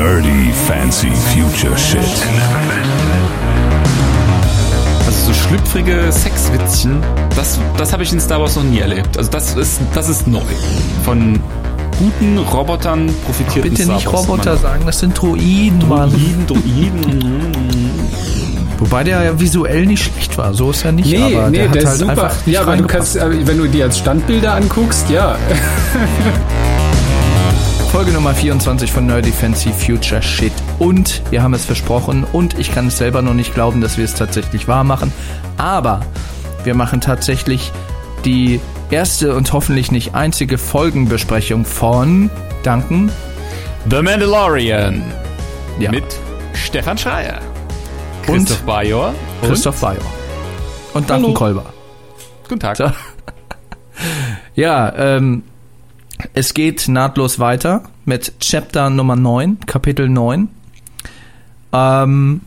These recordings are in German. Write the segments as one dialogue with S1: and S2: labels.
S1: Nerdy Fancy Future Shit.
S2: Also so schlüpfrige Sexwitzchen, das, das habe ich in Star Wars noch nie erlebt. Also das ist, das ist neu. Von guten Robotern profitiert
S3: Bitte
S2: Star
S3: nicht
S2: Wars
S3: Roboter
S2: noch.
S3: sagen, das sind Droiden, Mann.
S2: Droiden, Droiden.
S3: Wobei der ja visuell nicht schlecht war, so ist er nicht.
S4: Nee,
S3: aber
S4: nee,
S3: der,
S4: der,
S3: hat
S4: ist
S3: halt
S4: super.
S3: einfach nicht
S4: Ja, aber du kannst, äh, wenn du dir als Standbilder anguckst, ja.
S3: Folge Nummer 24 von Nerdy Fancy Future Shit. Und wir haben es versprochen und ich kann es selber noch nicht glauben, dass wir es tatsächlich wahr machen. Aber wir machen tatsächlich die erste und hoffentlich nicht einzige Folgenbesprechung von Danken.
S2: The Mandalorian.
S3: Ja.
S2: Mit Stefan Schreier.
S3: Und
S2: Christoph Bajor. Und
S3: Christoph Bayer. Und Danken. Kolber.
S2: Guten Tag.
S3: So. Ja, ähm, es geht nahtlos weiter mit Chapter Nummer 9, Kapitel 9. Ähm,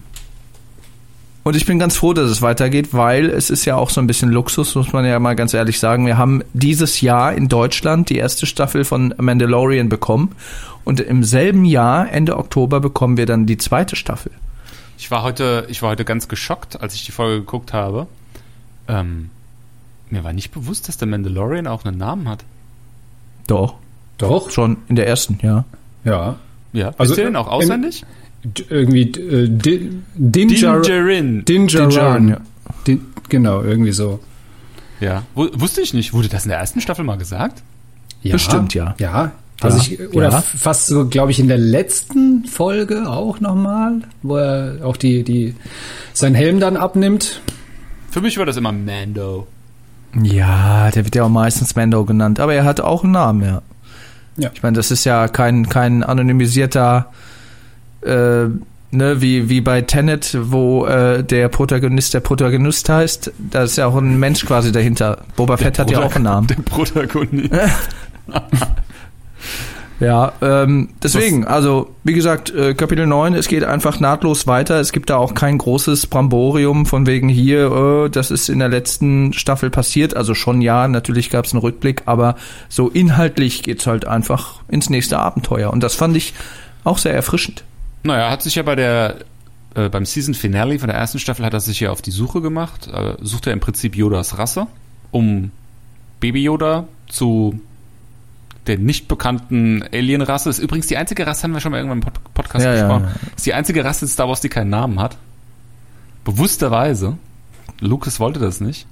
S3: und ich bin ganz froh, dass es weitergeht, weil es ist ja auch so ein bisschen Luxus, muss man ja mal ganz ehrlich sagen. Wir haben dieses Jahr in Deutschland die erste Staffel von Mandalorian bekommen und im selben Jahr, Ende Oktober, bekommen wir dann die zweite Staffel.
S2: Ich war heute, ich war heute ganz geschockt, als ich die Folge geguckt habe. Ähm, mir war nicht bewusst, dass der Mandalorian auch einen Namen hat.
S3: Doch,
S4: Doch,
S3: schon in der ersten, ja.
S4: ja.
S2: Ja.
S4: Also,
S2: Also, du den auch auswendig?
S4: Irgendwie äh, Din- Dinjar
S2: Dingerin.
S4: Dinjaran.
S3: Dinjaran, ja.
S4: Din genau, irgendwie so.
S2: Ja. Wu- Wusste ich nicht. Wurde das in der ersten Staffel mal gesagt?
S4: Ja,
S3: Bestimmt, ja.
S4: Ja. Also
S3: Ja,
S4: ich, oder
S3: ja.
S4: fast so, glaube ich, in der letzten Folge auch nochmal, wo er auch die, die, seinen Helm dann abnimmt.
S2: Für mich war das immer Mando.
S3: Ja, der wird ja auch meistens Mando genannt, aber er hat auch einen Namen, ja.
S4: Ja.
S3: Ich meine, das ist ja kein, kein anonymisierter, äh, ne, wie, wie bei Tenet, wo äh, der Protagonist der Protagonist heißt. Da ist ja auch ein Mensch quasi dahinter. Boba Fett hat ja auch einen Namen.
S2: Der Protagonist.
S3: Ja, ähm, deswegen, also wie gesagt, äh, Kapitel 9, es geht einfach nahtlos weiter. Es gibt da auch kein großes Bramborium von wegen hier, äh, das ist in der letzten Staffel passiert. Also schon ja, natürlich gab es einen Rückblick, aber so inhaltlich geht's halt einfach ins nächste Abenteuer. Und das fand ich auch sehr erfrischend.
S2: Naja, hat sich ja bei der äh, beim Season Finale von der ersten Staffel hat er sich ja auf die Suche gemacht. Äh, sucht er im Prinzip Yodas Rasse, um Baby Yoda zu der nicht bekannten Alien-Rasse. Ist übrigens die einzige Rasse, haben wir schon mal irgendwann im Pod Podcast
S3: Ja, ja,
S2: gesprochen.
S3: ja.
S2: Ist die einzige Rasse in Star Wars, die keinen Namen hat. Bewussterweise. Lucas wollte das nicht.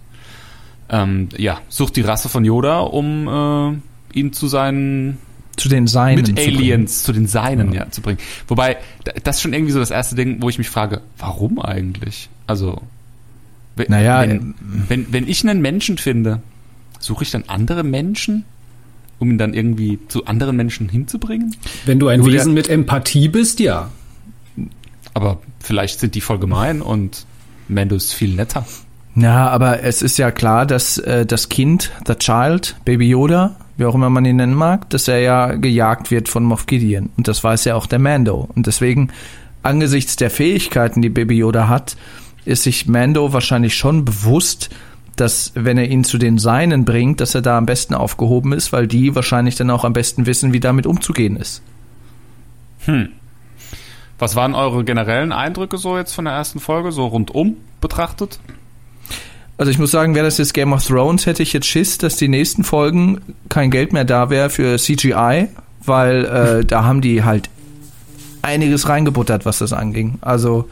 S2: Ähm, ja, sucht die Rasse von Yoda, um äh, ihn zu seinen
S3: Zu den Seinen.
S2: mit
S3: zu.
S2: Aliens zu den Seinen ja. zu bringen. Wobei, da- das ist schon irgendwie so das erste Ding, wo ich mich frage, warum eigentlich? Also, wenn,
S3: Naja,
S2: wenn, wenn, wenn ich einen Menschen finde, suche ich dann andere Menschen, um ihn dann irgendwie zu anderen Menschen hinzubringen?
S4: Wenn du ein
S3: Nur
S4: Wesen mit Empathie bist, ja.
S2: Aber vielleicht sind die voll gemein und Mando ist viel netter.
S3: Ja, aber es ist ja klar, dass äh, das Kind, the Child, Baby Yoda, wie auch immer man ihn nennen mag, dass er ja gejagt wird von Moff Gideon. Und das weiß ja auch der Mando. Und deswegen, angesichts der Fähigkeiten, die Baby Yoda hat, ist sich Mando wahrscheinlich schon bewusst, dass wenn er ihn zu den Seinen bringt, dass er da am besten aufgehoben ist, weil die wahrscheinlich dann auch am besten wissen, wie damit umzugehen ist.
S2: Was waren eure generellen Eindrücke so jetzt von der ersten Folge, so rundum betrachtet?
S3: Also ich muss sagen, wäre das jetzt Game of Thrones, hätte ich jetzt Schiss, dass die nächsten Folgen kein Geld mehr da wäre für CGI, weil äh, da haben die halt einiges reingebuttert, was das anging. Also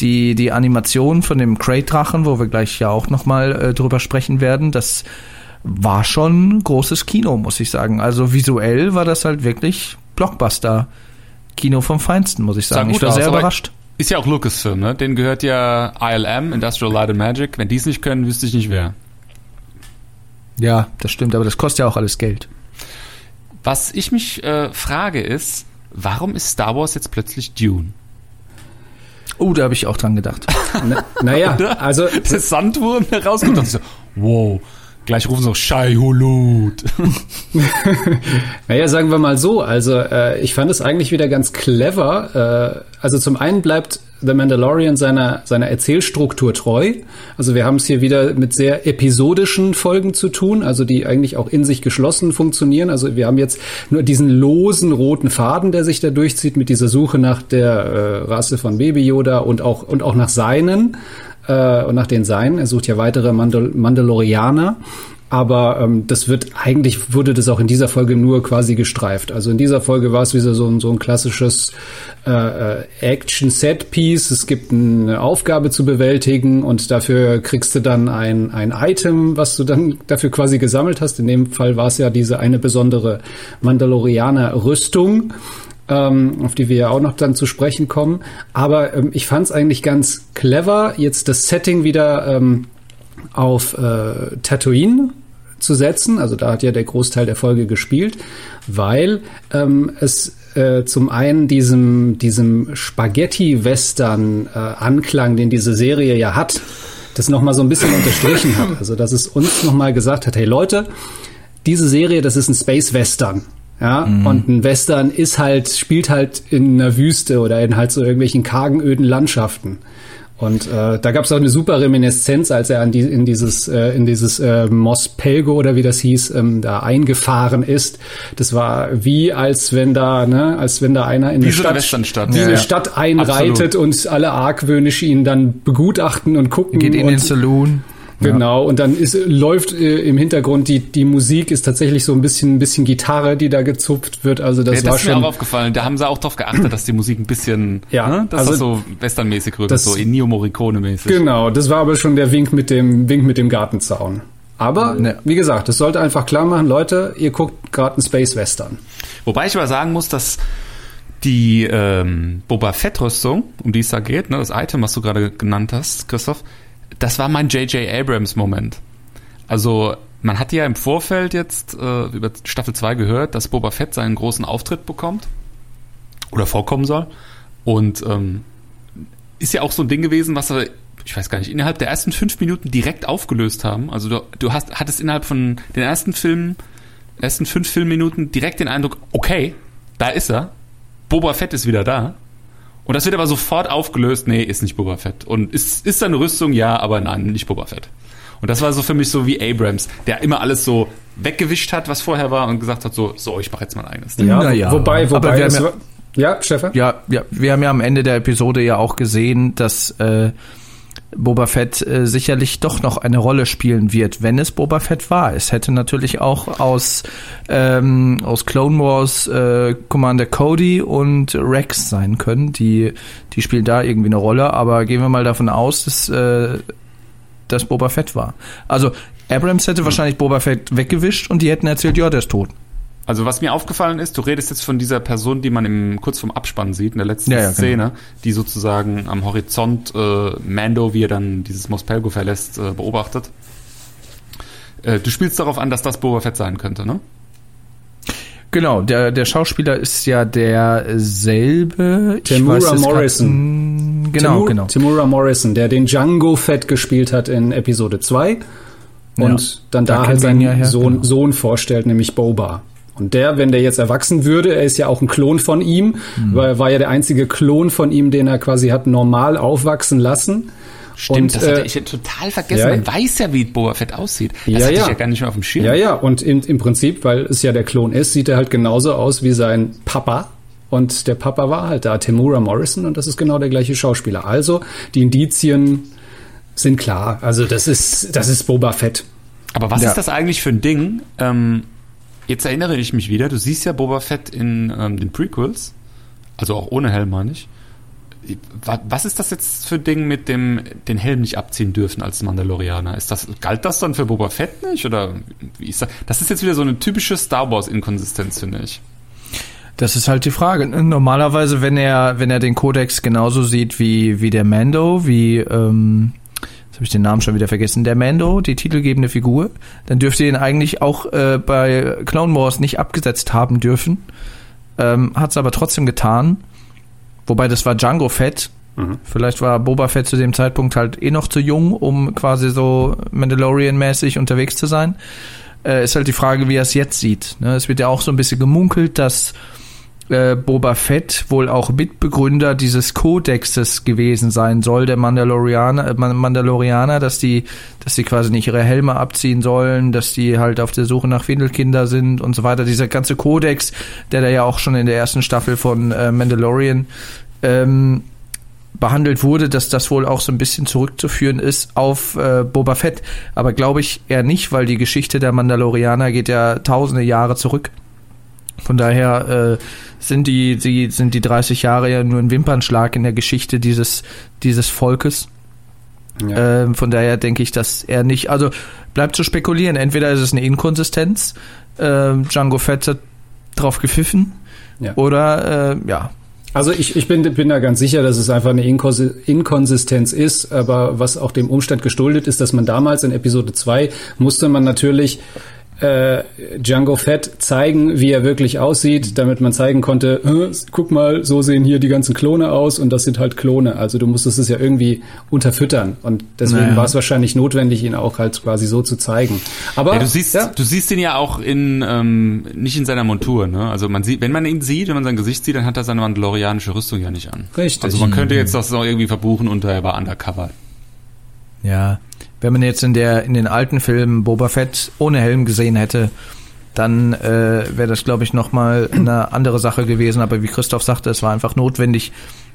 S3: die, die Animation von dem Crate-Drachen, wo wir gleich ja auch nochmal äh, drüber sprechen werden, das war schon großes Kino, muss ich sagen. Also visuell war das halt wirklich Blockbuster. Kino vom Feinsten, muss ich sagen.
S2: gut
S3: Ich war
S2: aus,
S3: sehr überrascht.
S2: Ist ja auch Lucasfilm, ne? Den gehört ja ILM, Industrial Light and Magic. Wenn die es nicht können, wüsste ich nicht wer.
S3: Ja, das stimmt, aber das kostet ja auch alles Geld.
S2: Was ich mich äh, frage ist, warum ist Star Wars jetzt plötzlich Dune?
S3: Oh, da habe ich auch dran gedacht.
S4: Na, naja, also
S2: Der Sandwurm herausgekommen. Ich so, wow, Gleich rufen auch Shai Hulut.
S4: Naja, sagen wir mal so, also äh, ich fand es eigentlich wieder ganz clever. Äh, also zum einen bleibt The Mandalorian seiner, seiner Erzählstruktur treu. Also wir haben es hier wieder mit sehr episodischen Folgen zu tun, also die eigentlich auch in sich geschlossen funktionieren. Also wir haben jetzt nur diesen losen roten Faden, der sich da durchzieht mit dieser Suche nach der äh, Rasse von Baby Yoda und auch, und auch nach seinen äh, und nach den Seinen. Er sucht ja weitere Mandal Mandalorianer. Aber ähm, das wird eigentlich wurde das auch in dieser Folge nur quasi gestreift. Also in dieser Folge war es wieder so ein so ein klassisches äh, äh, Action-Set-Piece. Es gibt eine Aufgabe zu bewältigen und dafür kriegst du dann ein ein Item, was du dann dafür quasi gesammelt hast. In dem Fall war es ja diese eine besondere Mandalorianer-Rüstung ähm, auf die wir ja auch noch dann zu sprechen kommen. Aber ähm, ich fand es eigentlich ganz clever, jetzt das Setting wieder ähm, auf äh, Tatooine zu setzen. Also da hat ja der Großteil der Folge gespielt, weil ähm, es äh, zum einen diesem, diesem Spaghetti-Western-Anklang, den diese Serie ja hat, das nochmal so ein bisschen unterstrichen hat. Also dass es uns nochmal gesagt hat, hey Leute, diese Serie, das ist ein Space-Western. Ja, und ein Western ist halt, spielt halt in einer Wüste oder in halt so irgendwelchen kargen, öden Landschaften. Und äh, da gab es auch eine super Reminiszenz, als er an die, in dieses äh, in dieses äh, Mos Pelgo oder wie das hieß, ähm, da eingefahren ist. Das war wie als wenn da, ne, als wenn da einer in
S2: Wie
S4: eine
S2: so
S4: Stadt,
S2: Westernstadt.
S4: in
S2: Ja.
S4: Stadt einreitet und alle argwöhnisch ihn dann begutachten und gucken.
S3: Geht in den Saloon.
S4: Genau, und dann ist, läuft äh, im Hintergrund die, die Musik ist tatsächlich so ein bisschen, ein bisschen Gitarre, die da gezupft wird. Also das
S2: Ja,
S4: war
S2: das ist mir
S4: schon.
S2: auch aufgefallen. Da haben sie auch drauf geachtet, dass die Musik ein bisschen,
S4: Ja,
S2: ne, dass
S4: also
S2: das so westernmäßig rüber, so Ennio Morricone-mäßig.
S4: Genau, das war aber schon der Wink mit dem Wink mit dem Gartenzaun. Aber
S3: Ne.
S4: wie gesagt, das sollte einfach klar machen, Leute, ihr guckt gerade einen Space Western.
S2: Wobei ich aber sagen muss, dass die ähm, Boba Fett-Rüstung, um die es da geht, ne, das Item, was du gerade genannt hast, Christoph, das war mein J.J. Abrams-Moment. Also man hat ja im Vorfeld jetzt äh, über Staffel 2 gehört, dass Boba Fett seinen großen Auftritt bekommt oder vorkommen soll. Und ähm, ist ja auch so ein Ding gewesen, was wir, ich weiß gar nicht, innerhalb der ersten fünf Minuten direkt aufgelöst haben. Also du, du hast, hattest innerhalb von den ersten Filmen, ersten fünf Filmminuten direkt den Eindruck, okay, da ist er. Boba Fett ist wieder da. Und das wird aber sofort aufgelöst, nee, ist nicht Boba Fett. Und ist, ist seine Rüstung, ja, aber nein, nicht Boba Fett. Und das war so für mich so wie Abrams, der immer alles so weggewischt hat, was vorher war und gesagt hat so, so, ich mache jetzt mein eigenes Ding.
S3: Na ja.
S4: wobei, wobei,
S3: wir haben ja-
S4: ja, Stefan?
S3: Ja, ja, wir haben ja am Ende der Episode ja auch gesehen, dass äh, Boba Fett äh, sicherlich doch noch eine Rolle spielen wird, wenn es Boba Fett war. Es hätte natürlich auch aus, ähm, aus Clone Wars äh, Commander Cody und Rex sein können. Die, die spielen da irgendwie eine Rolle, aber gehen wir mal davon aus, dass, äh, dass Boba Fett war. Also Abrams hätte wahrscheinlich Boba Fett weggewischt und die hätten erzählt, ja, der ist tot.
S2: Also was mir aufgefallen ist, du redest jetzt von dieser Person, die man im, kurz vorm Abspann sieht, in der letzten
S3: Ja, ja, genau.
S2: Szene, die sozusagen am Horizont äh, Mando, wie er dann dieses Mospelgo verlässt, äh, beobachtet. Äh, du spielst darauf an, dass das Boba Fett sein könnte, ne?
S3: Genau, der, der Schauspieler ist ja derselbe. Weiß jetzt grad-
S4: Morrison.
S3: Mm, Genau,
S4: Timur,
S3: genau.
S4: Timura Morrison, der den Django Fett gespielt hat in Episode 2 und
S3: Ja.
S4: dann
S3: Da
S4: halt seinen
S3: ja her,
S4: Sohn,
S3: genau.
S4: Sohn vorstellt, nämlich Boba. Und der, wenn der jetzt erwachsen würde, er ist ja auch ein Klon von ihm,
S3: Mhm.
S4: weil er war ja der einzige Klon von ihm, den er quasi hat normal aufwachsen lassen.
S2: Stimmt,
S4: Und,
S2: das hatte
S4: äh,
S2: ich ja total vergessen.
S4: ja.
S2: Man weiß ja, wie Boba Fett aussieht. Das
S4: Ja,
S2: hatte
S4: ja.
S2: ich ja gar nicht mehr auf dem Schirm.
S4: Ja, ja, und im, im Prinzip, weil es ja der Klon ist, sieht er halt genauso aus wie sein Papa. Und der Papa war halt da, Timura Morrison, und das ist genau der gleiche Schauspieler. Also, die Indizien sind klar. Also, das ist, das ist Boba Fett.
S2: Aber was
S3: Ja.
S2: ist das eigentlich für ein Ding? Ähm, jetzt erinnere ich mich wieder, du siehst ja Boba Fett in ähm, den Prequels, also auch ohne Helm, meine ich. Wa- Was ist das jetzt für Ding mit dem den Helm nicht abziehen dürfen als Mandalorianer? Ist das galt das dann für Boba Fett nicht oder wie ist das? Das ist jetzt wieder so eine typische Star Wars Inkonsistenz finde ich.
S3: Das ist halt die Frage. Normalerweise, wenn er, wenn er den Kodex genauso sieht wie, wie der Mando, wie, ähm, habe ich den Namen schon wieder vergessen, der Mando, die titelgebende Figur, dann dürfte ihn eigentlich auch äh, bei Clone Wars nicht abgesetzt haben dürfen. Ähm, Hat es aber trotzdem getan. Wobei das war Django Fett. Vielleicht war Boba Fett zu dem Zeitpunkt halt eh noch zu jung, um quasi so Mandalorian-mäßig unterwegs zu sein. Äh, ist halt die Frage, wie er es jetzt sieht. Ne? Es wird ja auch so ein bisschen gemunkelt, dass äh, Boba Fett wohl auch Mitbegründer dieses Kodexes gewesen sein soll, der Mandalorianer, äh, Mandalorianer, dass die, dass die quasi nicht ihre Helme abziehen sollen, dass die halt auf der Suche nach Windelkinder sind und so weiter. Dieser ganze Kodex, der da ja auch schon in der ersten Staffel von äh, Mandalorian ähm, behandelt wurde, dass das wohl auch so ein bisschen zurückzuführen ist auf äh, Boba Fett. Aber glaube ich eher nicht, weil die Geschichte der Mandalorianer geht ja tausende Jahre zurück. Von daher äh, sind die, die sind die 30 Jahre ja nur ein Wimpernschlag in der Geschichte dieses dieses Volkes.
S4: Ja.
S3: Ähm, von daher denke ich, dass er nicht, also bleibt zu spekulieren. Entweder ist es eine Inkonsistenz, äh, Django Fett hat drauf gepfiffen,
S4: Ja.
S3: oder äh, ja,
S4: Also ich, ich bin, bin da ganz sicher, dass es einfach eine Inkonsi- Inkonsistenz ist, aber was auch dem Umstand geschuldet ist, dass man damals in Episode 2 musste man natürlich äh, Django Fett zeigen, wie er wirklich aussieht, damit man zeigen konnte, guck mal, so sehen hier die ganzen Klone aus und das sind halt Klone. Also du musstest es ja irgendwie unterfüttern und deswegen
S3: Naja.
S4: war es wahrscheinlich notwendig, ihn auch halt quasi so zu zeigen. Aber
S2: Ja, du siehst,
S4: ja,
S2: du siehst ihn ja auch in ähm, nicht in seiner Montur, ne? Also man sieht, wenn man ihn sieht, wenn man sein Gesicht sieht, dann hat er seine mandalorianische Rüstung ja nicht an.
S4: Richtig.
S2: Also man könnte jetzt das noch irgendwie verbuchen und er war undercover.
S3: Ja, wenn man jetzt in der in den alten Filmen Boba Fett ohne Helm gesehen hätte, dann äh, wäre das, glaube ich, noch mal eine andere Sache gewesen. Aber wie Christoph sagte, es war einfach notwendig,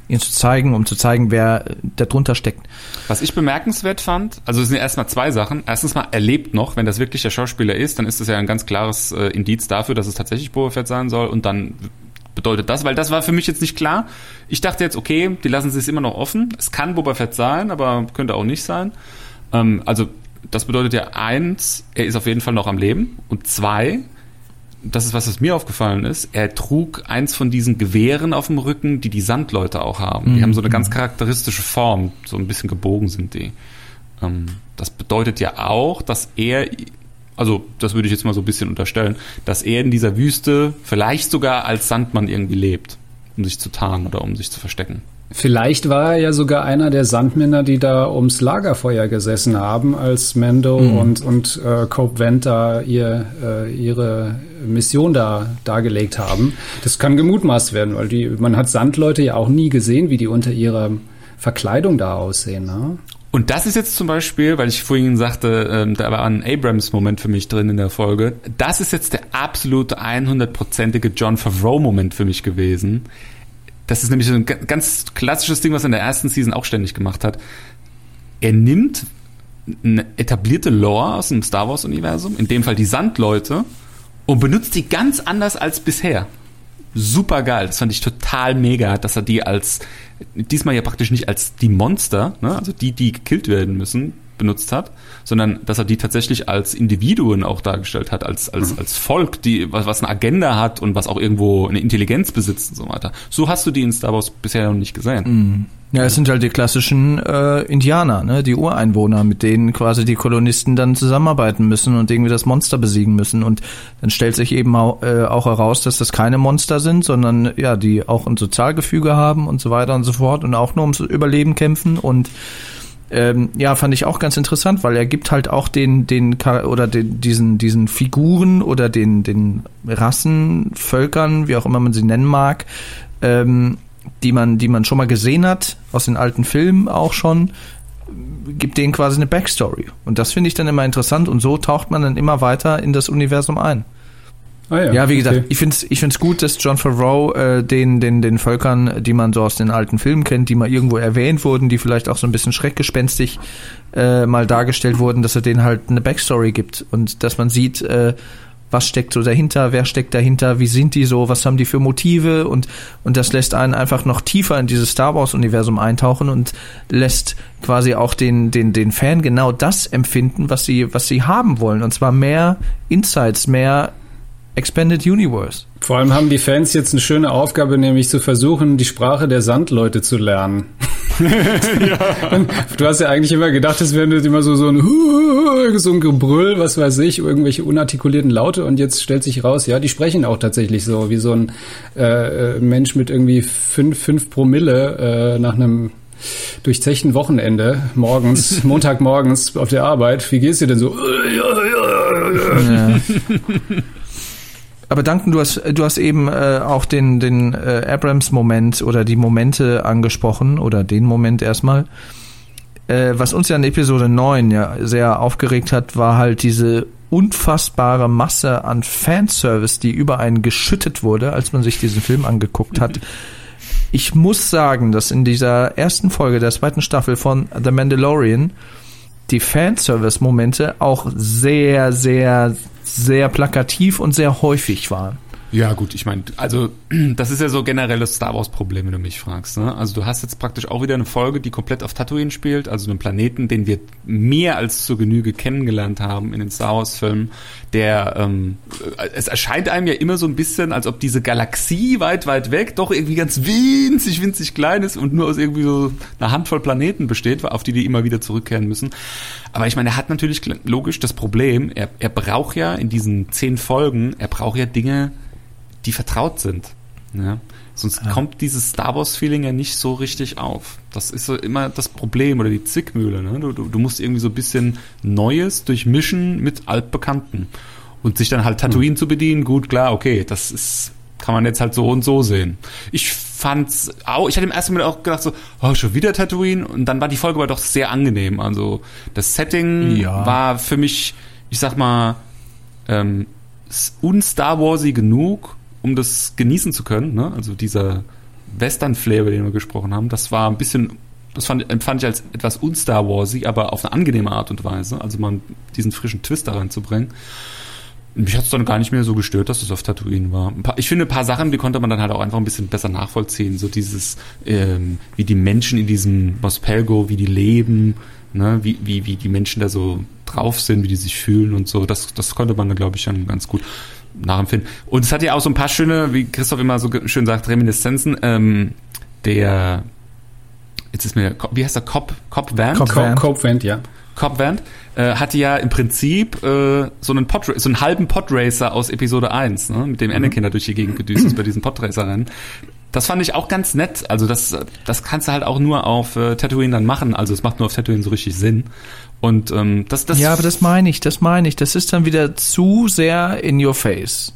S3: ihn zu zeigen, um zu zeigen, wer da drunter steckt.
S2: Was ich bemerkenswert fand, also es sind erstmal zwei Sachen. Erstens mal, er lebt noch. Wenn das wirklich der Schauspieler ist, dann ist das ja ein ganz klares äh, Indiz dafür, dass es tatsächlich Boba Fett sein soll. Und dann bedeutet das, weil das war für mich jetzt nicht klar. Ich dachte jetzt, okay, die lassen es immer noch offen. Es kann Boba Fett sein, aber könnte auch nicht sein. Ähm, also das bedeutet ja eins, er ist auf jeden Fall noch am Leben. Und zwei, das ist was, was mir aufgefallen ist, er trug eins von diesen Gewehren auf dem Rücken, die die Sandleute auch haben. Die haben so eine ganz charakteristische Form, so ein bisschen gebogen sind die. Ähm, das bedeutet ja auch, dass er, also das würde ich jetzt mal so ein bisschen unterstellen, dass er in dieser Wüste vielleicht sogar als Sandmann irgendwie lebt, um sich zu tarnen oder um sich zu verstecken.
S4: Vielleicht war er ja sogar einer der Sandmänner, die da ums Lagerfeuer gesessen haben, als Mando und, und äh, Cope Venta ihr, äh, ihre Mission da dargelegt haben. Das kann gemutmaßt werden, weil die, man hat Sandleute ja auch nie gesehen, wie die unter ihrer Verkleidung da aussehen. Ne?
S2: Und das ist jetzt zum Beispiel, weil ich vorhin sagte, ähm, da war ein Abrams-Moment für mich drin in der Folge. Das ist jetzt der absolute 100%ige John Favreau-Moment für mich gewesen. Das ist nämlich so ein ga- ganz klassisches Ding, was er in der ersten Season auch ständig gemacht hat. Er nimmt eine etablierte Lore aus dem Star Wars-Universum, in dem Fall die Sandleute, und benutzt die ganz anders als bisher. Super geil, das fand ich total mega, dass er die als, diesmal ja praktisch nicht als die Monster, ne, also die, die gekillt werden müssen, benutzt hat, sondern dass er die tatsächlich als Individuen auch dargestellt hat, als, als, als Volk, die, was, was eine Agenda hat und was auch irgendwo eine Intelligenz besitzt und so weiter. So hast du die in Star Wars bisher noch nicht gesehen.
S3: Ja, es sind halt die klassischen äh, Indianer, ne, die Ureinwohner, mit denen quasi die Kolonisten dann zusammenarbeiten müssen und irgendwie das Monster besiegen müssen. Und dann stellt sich eben auch, äh, auch heraus, dass das keine Monster sind, sondern ja, die auch ein Sozialgefüge haben und so weiter und so fort und auch nur ums Überleben kämpfen und ähm, ja, fand ich auch ganz interessant, weil er gibt halt auch den, den oder den, diesen, diesen Figuren oder den, den Rassen, Völkern, wie auch immer man sie nennen mag, ähm, die man, die man schon mal gesehen hat, aus den alten Filmen auch schon, gibt denen quasi eine Backstory. Und das finde ich dann immer interessant und so taucht man dann immer weiter in das Universum ein.
S4: Ah,
S3: Ja, wie gesagt,
S4: okay.
S3: ich finde es ich find's gut, dass John Favreau äh, den, den, den Völkern, die man so aus den alten Filmen kennt, die mal irgendwo erwähnt wurden, die vielleicht auch so ein bisschen schreckgespenstig äh, mal dargestellt wurden, dass er denen halt eine Backstory gibt und dass man sieht, äh, was steckt so dahinter, wer steckt dahinter, wie sind die so, was haben die für Motive und, und das lässt einen einfach noch tiefer in dieses Star Wars-Universum eintauchen und lässt quasi auch den, den, den Fan genau das empfinden, was sie, was sie haben wollen. Und zwar mehr Insights, mehr Expanded Universe.
S4: Vor allem haben die Fans jetzt eine schöne Aufgabe, nämlich zu versuchen, die Sprache der Sandleute zu lernen. Und Du hast ja eigentlich immer gedacht, es wäre immer so, so ein, so ein Gebrüll, was weiß ich, irgendwelche unartikulierten Laute und jetzt stellt sich raus, ja, die sprechen auch tatsächlich so, wie so ein äh, äh, Mensch mit irgendwie fünf, fünf Promille äh, nach einem durchzechten Wochenende morgens, Montagmorgens auf der Arbeit. Wie geht's dir denn so?
S3: Ja. Aber Duncan, du hast, du hast eben äh, auch den, den äh, Abrams-Moment oder die Momente angesprochen oder den Moment erstmal. Äh, was uns ja in Episode 9 ja sehr aufgeregt hat, war halt diese unfassbare Masse an Fanservice, die über einen geschüttet wurde, als man sich diesen Film angeguckt hat. Ich muss sagen, dass in dieser ersten Folge der zweiten Staffel von The Mandalorian die Fanservice-Momente auch sehr, sehr, sehr plakativ und sehr häufig waren.
S2: Ja, gut, ich meine, also das ist ja so generelles Star Wars-Problem, wenn du mich fragst. Ne? Also du hast jetzt praktisch auch wieder eine Folge, die komplett auf Tatooine spielt, also einen Planeten, den wir mehr als zur Genüge kennengelernt haben in den Star Wars-Filmen, der, ähm, es erscheint einem ja immer so ein bisschen, als ob diese Galaxie weit, weit weg doch irgendwie ganz winzig, winzig klein ist und nur aus irgendwie so einer Handvoll Planeten besteht, auf die die immer wieder zurückkehren müssen. Aber ich meine, er hat natürlich logisch das Problem, er, er braucht ja in diesen zehn Folgen, er braucht ja Dinge, die vertraut sind. Ja? Sonst ja. kommt dieses Star Wars-Feeling ja nicht so richtig auf. Das ist so immer das Problem oder die Zickmühle. Ne? Du, du, du musst irgendwie so ein bisschen Neues durchmischen mit Altbekannten. Und sich dann halt Tatooine hm. zu bedienen, gut, klar, okay, das ist, kann man jetzt halt so und so sehen. Ich fand's auch, ich hatte im ersten Moment auch gedacht so, oh, schon wieder Tatooine und dann war die Folge aber doch sehr angenehm. Also das Setting ja. war für mich, ich sag mal, ähm, un-Star Warsy genug, um das genießen zu können, ne? also dieser Western-Flair, über den wir gesprochen haben, das war ein bisschen, das fand, empfand ich als etwas un-Star Warsy, aber auf eine angenehme Art und Weise, also mal diesen frischen Twist da reinzubringen. Mich hat es dann gar nicht mehr so gestört, dass es auf Tatooine war. Paar, ich finde, ein paar Sachen, die konnte man dann halt auch einfach ein bisschen besser nachvollziehen. So dieses, ähm, wie die Menschen in diesem Mospelgo, wie die leben, ne, wie, wie, wie die Menschen da so drauf sind, wie die sich fühlen und so. Das, das konnte man dann, glaube ich, dann ganz gut nachempfinden. Und es hat ja auch so ein paar schöne, wie Christoph immer so schön sagt, Reminiszenzen. Ähm, der, jetzt ist mir, wie heißt der, Cop, Cop Van?
S4: Cop, Cop, Cop Van, ja.
S2: Cop Van äh, hatte ja im Prinzip äh, so einen Pod, so einen halben Podracer aus Episode 1, ne, mit dem mhm. Anakin da durch die Gegend gedüst ist bei diesen Podracer-Rennen. Das fand ich auch ganz nett. Also das, das kannst du halt auch nur auf äh, Tatooine dann machen. Also es macht nur auf Tatooine so richtig Sinn. Und ähm, das, das
S3: ja, aber das meine ich, das meine ich. Das ist dann wieder zu sehr in your face.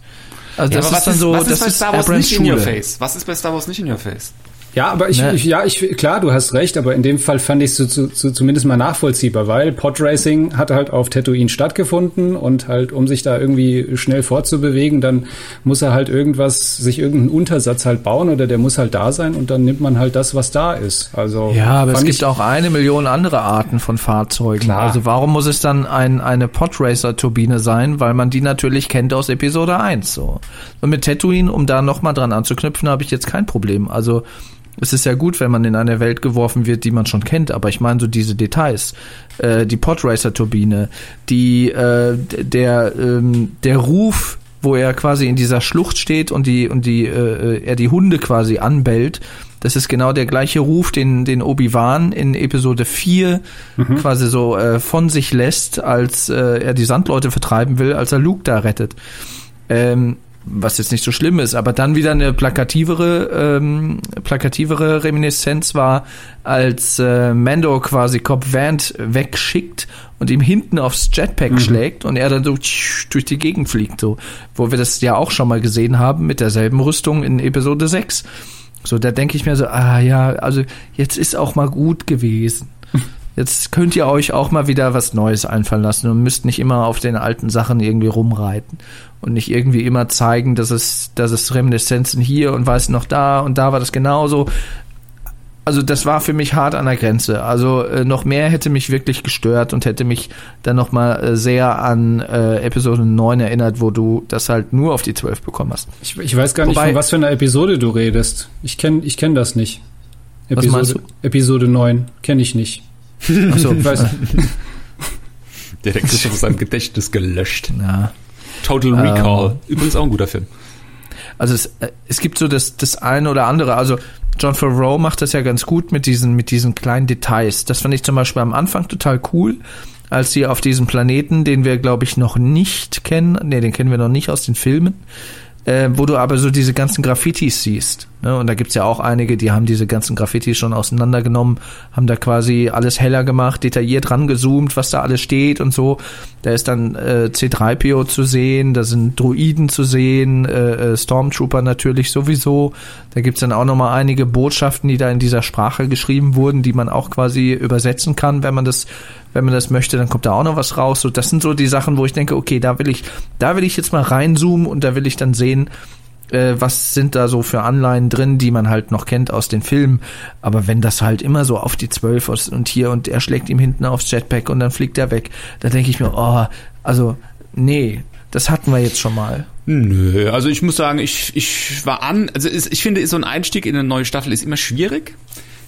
S2: Also ja, das ist dann ist, so, was das ist bei Star Wars nicht Schule. in your face. Was ist bei Star Wars nicht in your face?
S4: Ja, aber ich, ne? ich, ja, ich, klar, du hast recht, aber in dem Fall fand ich es so, so, so, zumindest mal nachvollziehbar, weil Podracing hat halt auf Tatooine stattgefunden und halt, um sich da irgendwie schnell fortzubewegen, dann muss er halt irgendwas, sich irgendeinen Untersatz halt bauen oder der muss halt da sein und dann nimmt man halt das, was da ist. Also.
S3: Ja, aber es gibt auch eine Million andere Arten von Fahrzeugen. Klar. Also warum muss es dann ein, eine Podracer-Turbine sein? Weil man die natürlich kennt aus Episode 1, so. Und mit Tatooine, um da nochmal dran anzuknüpfen, habe ich jetzt kein Problem. Also, es ist ja gut, wenn man in eine Welt geworfen wird, die man schon kennt, aber ich meine so diese Details, äh, die Podracer-Turbine, die äh, der ähm, der Ruf, wo er quasi in dieser Schlucht steht und die und die äh, er die Hunde quasi anbellt. Das ist genau der gleiche Ruf, den, den Obi-Wan in Episode 4 mhm. quasi so äh, von sich lässt, als äh, er die Sandleute vertreiben will, als er Luke da rettet. Ähm, was jetzt nicht so schlimm ist, aber dann wieder eine plakativere, ähm, plakativere Reminiszenz war, als äh, Mando quasi Cobb Vant wegschickt und ihm hinten aufs Jetpack mhm. schlägt und er dann so durch die Gegend fliegt, so, wo wir das ja auch schon mal gesehen haben mit derselben Rüstung in Episode 6. So, da denke ich mir so, ah ja, also jetzt ist auch mal gut gewesen. Jetzt könnt ihr euch auch mal wieder was Neues einfallen lassen und müsst nicht immer auf den alten Sachen irgendwie rumreiten und nicht irgendwie immer zeigen, dass es, dass es Reminiszenzen hier und weiß noch da und da war das genauso. Also das war für mich hart an der Grenze. Also äh, noch mehr hätte mich wirklich gestört und hätte mich dann noch mal äh, sehr an äh, Episode 9 erinnert, wo du das halt nur auf die 12 bekommen hast.
S4: Ich, ich weiß gar Wobei, nicht, von was für einer Episode du redest. Ich kenne ich kenn das nicht. Episode, Episode 9 kenne ich nicht.
S2: Achso, ich weiß nicht. Der hat Christoph aus seinem Gedächtnis gelöscht.
S3: Ja.
S2: Total Recall. Ähm, Übrigens auch ein guter Film.
S3: Also es, äh, es gibt so das, das eine oder andere. Also John Favreau macht das ja ganz gut mit diesen, mit diesen kleinen Details. Das fand ich zum Beispiel am Anfang total cool, als sie auf diesem Planeten, den wir glaube ich noch nicht kennen, nee, den kennen wir noch nicht aus den Filmen, äh, wo du aber so diese ganzen Graffitis siehst. Ne? Und da gibt's ja auch einige, die haben diese ganzen Graffitis schon auseinandergenommen, haben da quasi alles heller gemacht, detailliert rangezoomt, was da alles steht und so. Da ist dann äh, C3PO zu sehen, da sind Druiden zu sehen, äh, äh, Stormtrooper natürlich sowieso. Da gibt's dann auch nochmal einige Botschaften, die da in dieser Sprache geschrieben wurden, die man auch quasi übersetzen kann, wenn man das wenn man das möchte, dann kommt da auch noch was raus. So, das sind so die Sachen, wo ich denke, okay, da will ich, da will ich jetzt mal reinzoomen und da will ich dann sehen, äh, was sind da so für Anleihen drin, die man halt noch kennt aus den Filmen. Aber wenn das halt immer so auf die Zwölf und hier und er schlägt ihm hinten aufs Jetpack und dann fliegt er weg, da denke ich mir, oh, also, nee, das hatten wir jetzt schon mal.
S2: Nö, also ich muss sagen, ich, ich war an, also ich finde, so ein Einstieg in eine neue Staffel ist immer schwierig.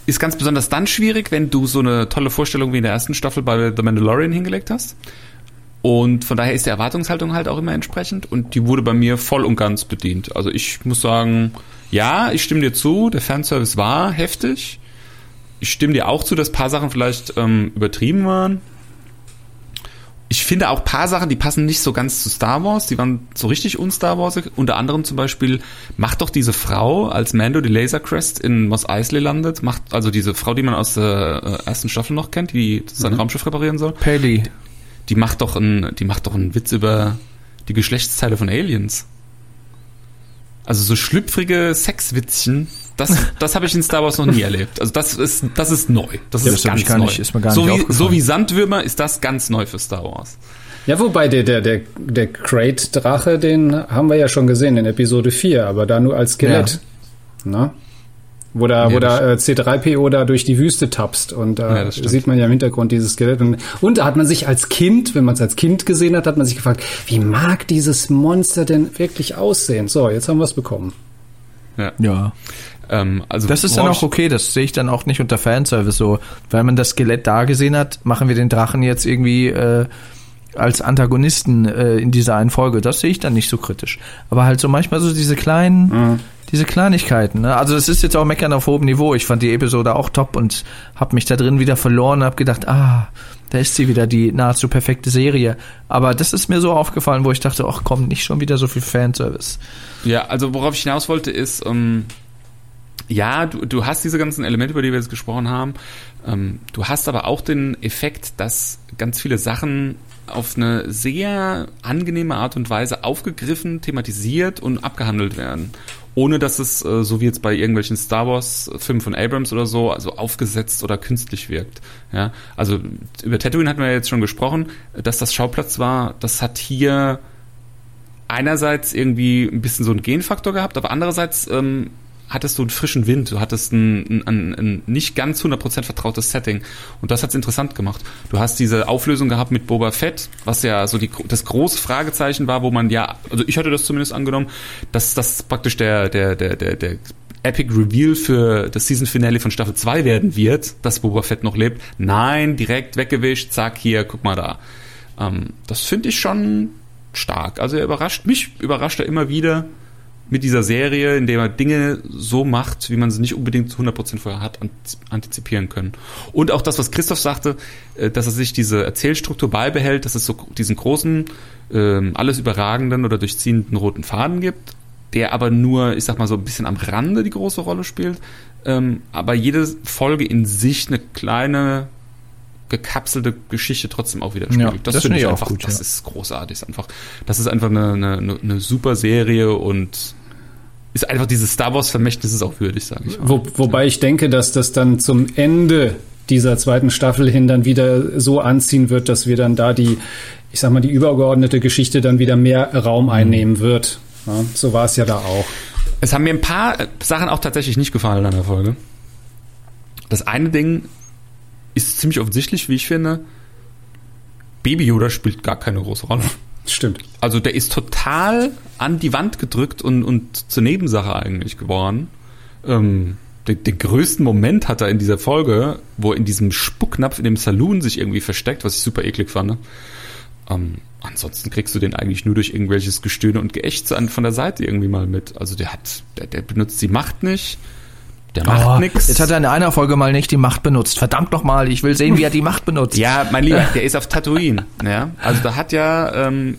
S2: Ist ganz besonders dann schwierig, wenn du so eine tolle Vorstellung wie in der ersten Staffel bei The Mandalorian hingelegt hast. Und von daher ist die Erwartungshaltung halt auch immer entsprechend und die wurde bei mir voll und ganz bedient. Also ich muss sagen, ja, ich stimme dir zu, der Fanservice war heftig. Ich stimme dir auch zu, dass paar Sachen vielleicht ähm, übertrieben waren ich finde auch paar Sachen, die passen nicht so ganz zu Star Wars, die waren so richtig un-Star Wars. Unter anderem zum Beispiel, macht doch diese Frau, als Mando die Laser Crest in Mos Eisley landet, macht also diese Frau, die man aus der äh, ersten Staffel noch kennt, die sein mhm. Raumschiff reparieren soll.
S3: Paley.
S2: Die macht doch ein, die macht doch einen Witz über die Geschlechtsteile von Aliens. Also so schlüpfrige Sexwitzchen, das, das habe ich in Star Wars noch nie erlebt. Also das ist, das ist neu. Das ja, ist das ganz neu. Nicht, ist mir gar so, nicht wie, so wie Sandwürmer ist das ganz neu für Star Wars.
S4: Ja, wobei der, der, der, der Crate-Drache, den haben wir ja schon gesehen in Episode 4, aber da nur als Skelett. Ja. Wo da, ja, wo da äh, C3PO da durch die Wüste tapst und da äh, ja, sieht man ja im Hintergrund dieses Skelett. Und, und da hat man sich als Kind, wenn man es als Kind gesehen hat, hat man sich gefragt, wie mag dieses Monster denn wirklich aussehen? So, jetzt haben wir es bekommen.
S3: Ja. ja. Ähm, also das ist dann auch okay, das sehe ich dann auch nicht unter Fanservice so. Weil man das Skelett da gesehen hat, machen wir den Drachen jetzt irgendwie äh, als Antagonisten äh, in dieser einen Folge. Das sehe ich dann nicht so kritisch. Aber halt so manchmal so diese kleinen, mhm. diese Kleinigkeiten. Ne? Also das ist jetzt auch Meckern auf hohem Niveau. Ich fand die Episode auch top und habe mich da drin wieder verloren und habe gedacht, ah, da ist sie wieder, die nahezu perfekte Serie. Aber das ist mir so aufgefallen, wo ich dachte, ach komm, nicht schon wieder so viel Fanservice.
S2: Ja, also worauf ich hinaus wollte ist, ähm, ja, du, du hast diese ganzen Elemente, über die wir jetzt gesprochen haben. Ähm, du hast aber auch den Effekt, dass ganz viele Sachen auf eine sehr angenehme Art und Weise aufgegriffen, thematisiert und abgehandelt werden. Ohne dass es, äh, so wie jetzt bei irgendwelchen Star Wars-Filmen von Abrams oder so, also aufgesetzt oder künstlich wirkt. Ja, also über Tatooine hatten wir jetzt schon gesprochen, dass das Schauplatz war, das hat hier einerseits irgendwie ein bisschen so einen Genfaktor gehabt, aber andererseits ähm, hattest du einen frischen Wind, du hattest ein, ein, ein nicht ganz 100% vertrautes Setting. Und das hat's interessant gemacht. Du hast diese Auflösung gehabt mit Boba Fett, was ja so die, das große Fragezeichen war, wo man ja, also ich hatte das zumindest angenommen, dass das praktisch der, der, der, der, der Epic Reveal für das Season Finale von Staffel 2 werden wird, dass Boba Fett noch lebt. Nein, direkt weggewischt, zack, hier, guck mal da. Ähm, das finde ich schon stark. Also er überrascht mich, überrascht er immer wieder mit dieser Serie, in der er Dinge so macht, wie man sie nicht unbedingt zu 100% vorher hat antizipieren können. Und auch das, was Christoph sagte, äh, dass er sich diese Erzählstruktur beibehält, dass es so diesen großen, ähm, alles überragenden oder durchziehenden roten Faden gibt, der aber nur, ich sag mal so ein bisschen am Rande die große Rolle spielt, ähm, aber jede Folge in sich eine kleine gekapselte Geschichte trotzdem auch wieder spiegelt. Ja, das, das finde ich einfach, gut, das ja. ist großartig. Einfach, das ist einfach eine, eine, eine super Serie und ist einfach dieses Star Wars Vermächtnis ist auch würdig, sage ich.
S4: Wo, wobei ich denke, dass das dann zum Ende dieser zweiten Staffel hin dann wieder so anziehen wird, dass wir dann da die, ich sag mal, die übergeordnete Geschichte dann wieder mehr Raum mhm. einnehmen wird. Ja, so war es ja da auch.
S2: Es haben mir ein paar Sachen auch tatsächlich nicht gefallen an der Folge. Das eine Ding ist ziemlich offensichtlich, wie ich finde. Baby Yoda spielt gar keine große Rolle.
S4: Stimmt.
S2: Also der ist total an die Wand gedrückt und, und zur Nebensache eigentlich geworden. Ähm, den, den größten Moment hat er in dieser Folge, wo er in diesem Spucknapf in dem Saloon sich irgendwie versteckt, was ich super eklig fand. Ähm, ansonsten kriegst du den eigentlich nur durch irgendwelches Gestöhne und Geächze von der Seite irgendwie mal mit. Also der hat, der, der benutzt die Macht nicht. Der macht
S3: Oh,
S2: nix.
S3: Jetzt hat er in einer Folge mal nicht die Macht benutzt. Verdammt noch mal, ich will sehen, wie er die Macht benutzt.
S2: Ja, mein Lieber, der ist auf Tatooine. Ja? Also da hat ja ähm,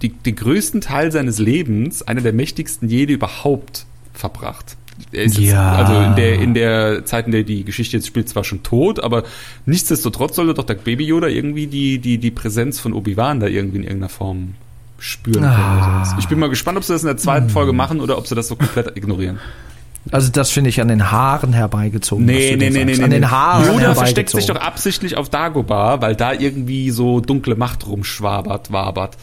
S2: die, den größten Teil seines Lebens einer der mächtigsten Jedi überhaupt verbracht. Er ist
S3: Ja.
S2: jetzt, also in der, in der Zeit, in der die Geschichte jetzt spielt, zwar schon tot, aber nichtsdestotrotz sollte doch der Baby Yoda irgendwie die, die, die Präsenz von Obi-Wan da irgendwie in irgendeiner Form spüren können.
S3: Ah.
S2: oder sowas. Ich bin mal gespannt, ob sie das in der zweiten Folge machen oder ob sie das so komplett ignorieren.
S3: Also das finde ich an den Haaren herbeigezogen.
S2: Nee,
S3: du
S2: nee, nee, nee.
S3: An den. Haaren
S2: Yoda versteckt sich doch absichtlich auf Dagobah, weil da irgendwie so dunkle Macht rumschwabert, wabert.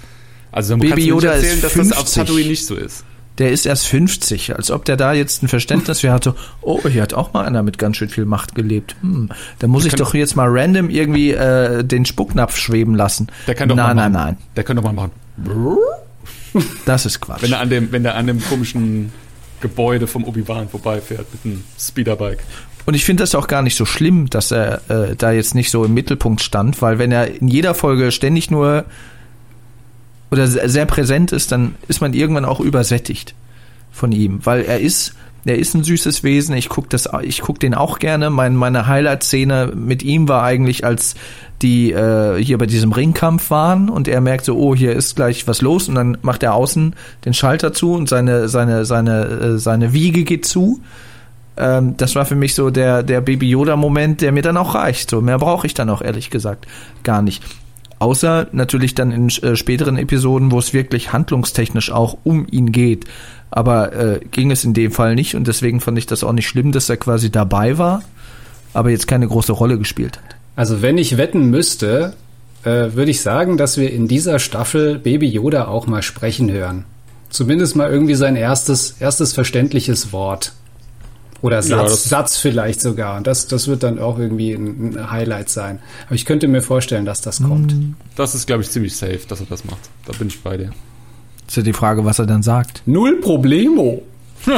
S2: Also man
S3: Baby
S2: kann mir nicht erzählen, dass das auf
S3: 50.
S2: Tatooine nicht so ist.
S3: Der ist erst 50, als ob der da jetzt ein Verständnis für hatte, oh, hier hat auch mal einer mit ganz schön viel Macht gelebt. Hm, da muss ich
S2: kann-
S3: doch jetzt mal random irgendwie äh, den Spucknapf schweben lassen.
S2: Der kann doch
S3: nein,
S2: mal
S3: nein,
S2: machen.
S3: nein.
S2: Der kann doch mal machen.
S3: Das ist Quatsch.
S2: Wenn er an dem, wenn er an dem komischen Gebäude vom Obi-Wan vorbeifährt mit einem Speederbike.
S3: Und ich finde das auch gar nicht so schlimm, dass er äh, da jetzt nicht so im Mittelpunkt stand, weil wenn er in jeder Folge ständig nur oder se- sehr präsent ist, dann ist man irgendwann auch übersättigt von ihm, weil er ist er ist ein süßes Wesen. Ich guck das, ich guck den auch gerne. Mein, meine Highlight-Szene mit ihm war eigentlich, als die äh, hier bei diesem Ringkampf waren und er merkt so, oh, hier ist gleich was los und dann macht er außen den Schalter zu und seine seine seine äh, seine Wiege geht zu. Ähm, das war für mich so der der Baby Yoda Moment, der mir dann auch reicht. So mehr brauche ich dann auch ehrlich gesagt gar nicht. Außer natürlich dann in äh, späteren Episoden, wo es wirklich handlungstechnisch auch um ihn geht. Aber äh, ging es in dem Fall nicht und deswegen fand ich das auch nicht schlimm, dass er quasi dabei war, aber jetzt keine große Rolle gespielt hat.
S4: Also wenn ich wetten müsste, äh, würde ich sagen, dass wir in dieser Staffel Baby Yoda auch mal sprechen hören. Zumindest mal irgendwie sein erstes, erstes verständliches Wort. Oder Satz,
S2: das-
S4: Satz vielleicht sogar. Und das, das wird dann auch irgendwie ein, ein Highlight sein. Aber ich könnte mir vorstellen, dass das kommt.
S2: Das ist, glaube ich, ziemlich safe, dass er das macht. Da bin ich bei dir.
S3: Ist ja die Frage, was er dann sagt.
S4: Null Problemo.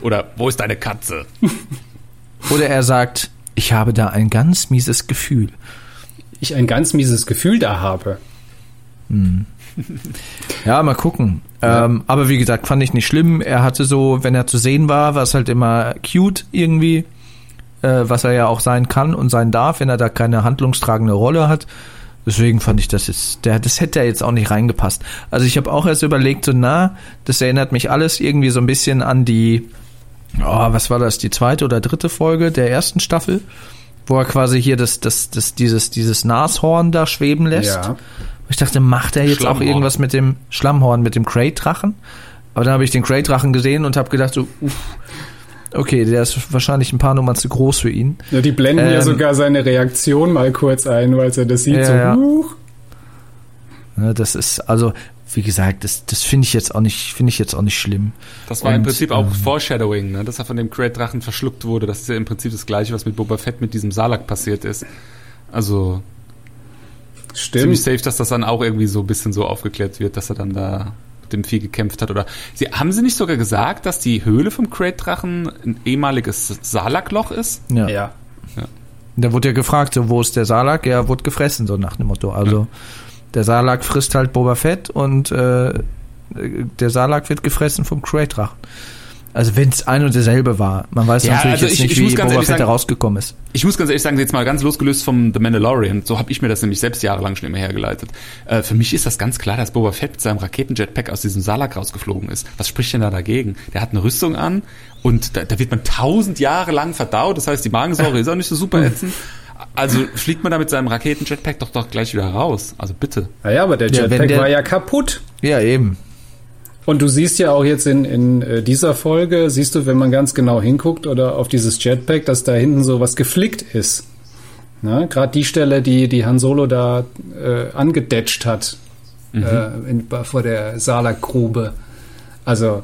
S2: Oder wo ist deine Katze?
S3: Oder er sagt, ich habe da ein ganz mieses Gefühl.
S4: Ich ein ganz mieses Gefühl da habe.
S3: Ja, mal gucken. Ähm, aber wie gesagt, fand ich nicht schlimm. Er hatte so, wenn er zu sehen war, war es halt immer cute irgendwie, äh, was er ja auch sein kann und sein darf, wenn er da keine handlungstragende Rolle hat. Deswegen fand ich das jetzt, der, das hätte ja jetzt auch nicht reingepasst. Also ich habe auch erst überlegt, so na, das erinnert mich alles irgendwie so ein bisschen an die, oh, was war das, die zweite oder dritte Folge der ersten Staffel, wo er quasi hier das, das, das, dieses, dieses Nashorn da schweben lässt.
S4: Ja.
S3: Ich dachte, macht er jetzt auch irgendwas mit dem Schlammhorn, mit dem Crate-Drachen? Aber dann habe ich den Crate-Drachen gesehen und habe gedacht, so, uff, okay, der ist wahrscheinlich ein paar Nummern zu groß für ihn.
S4: Ja, die blenden ja
S3: Ähm,
S4: sogar seine Reaktion mal kurz ein, weil er das sieht.
S3: Ja,
S4: so,
S3: ja.
S4: huch.
S3: Ne, Das ist, also, wie gesagt, das, das finde ich jetzt auch nicht, finde ich jetzt auch nicht schlimm.
S2: Das war im
S3: Und,
S2: Prinzip auch
S3: ähm,
S2: Foreshadowing, ne? dass er von dem Great-Drachen verschluckt wurde. Das ist ja im Prinzip das gleiche, was mit Boba Fett mit diesem Salak passiert ist. Also ziemlich
S4: Stimmt.
S2: safe, dass das dann auch irgendwie so ein bisschen so aufgeklärt wird, dass er dann da mit dem Vieh gekämpft hat. Oder sie, haben sie nicht sogar gesagt, dass die Höhle vom Great-Drachen ein ehemaliges Salakloch ist?
S3: Ja.
S4: Ja.
S3: Da wurde ja gefragt, so, wo ist der Salak? Er wurde gefressen, so nach dem Motto. Also, der Salak frisst halt Boba Fett und äh, der Salak wird gefressen vom Crate-Drachen. Also, wenn es ein und derselbe war. Man weiß
S2: Ja,
S3: natürlich
S2: also
S3: jetzt
S2: ich-
S3: nicht,
S2: ich
S3: wie
S2: ganz
S3: Boba Fett da
S2: sagen-
S3: rausgekommen ist.
S2: Ich muss ganz ehrlich sagen, jetzt mal ganz losgelöst vom The Mandalorian, so habe ich mir das nämlich selbst jahrelang schon immer hergeleitet. Äh, für mich ist das ganz klar, dass Boba Fett mit seinem Raketenjetpack aus diesem Salak rausgeflogen ist. Was spricht denn da dagegen? Der hat eine Rüstung an und da, da wird man tausend Jahre lang verdaut, das heißt, die Magensäure ist auch nicht so super ätzend. Also fliegt man da mit seinem Raketenjetpack doch doch gleich wieder raus. Also bitte.
S4: Naja, aber der
S3: Ja,
S4: Jetpack
S3: der-
S4: war ja kaputt.
S3: Ja, eben.
S4: Und du siehst ja auch jetzt in, in äh, dieser Folge, siehst du, wenn man ganz genau hinguckt oder auf dieses Jetpack, dass da hinten so was geflickt ist. Ne? Gerade die Stelle, die, die Han Solo da äh, angedetscht hat äh, in, vor der Salak-Grube. Also,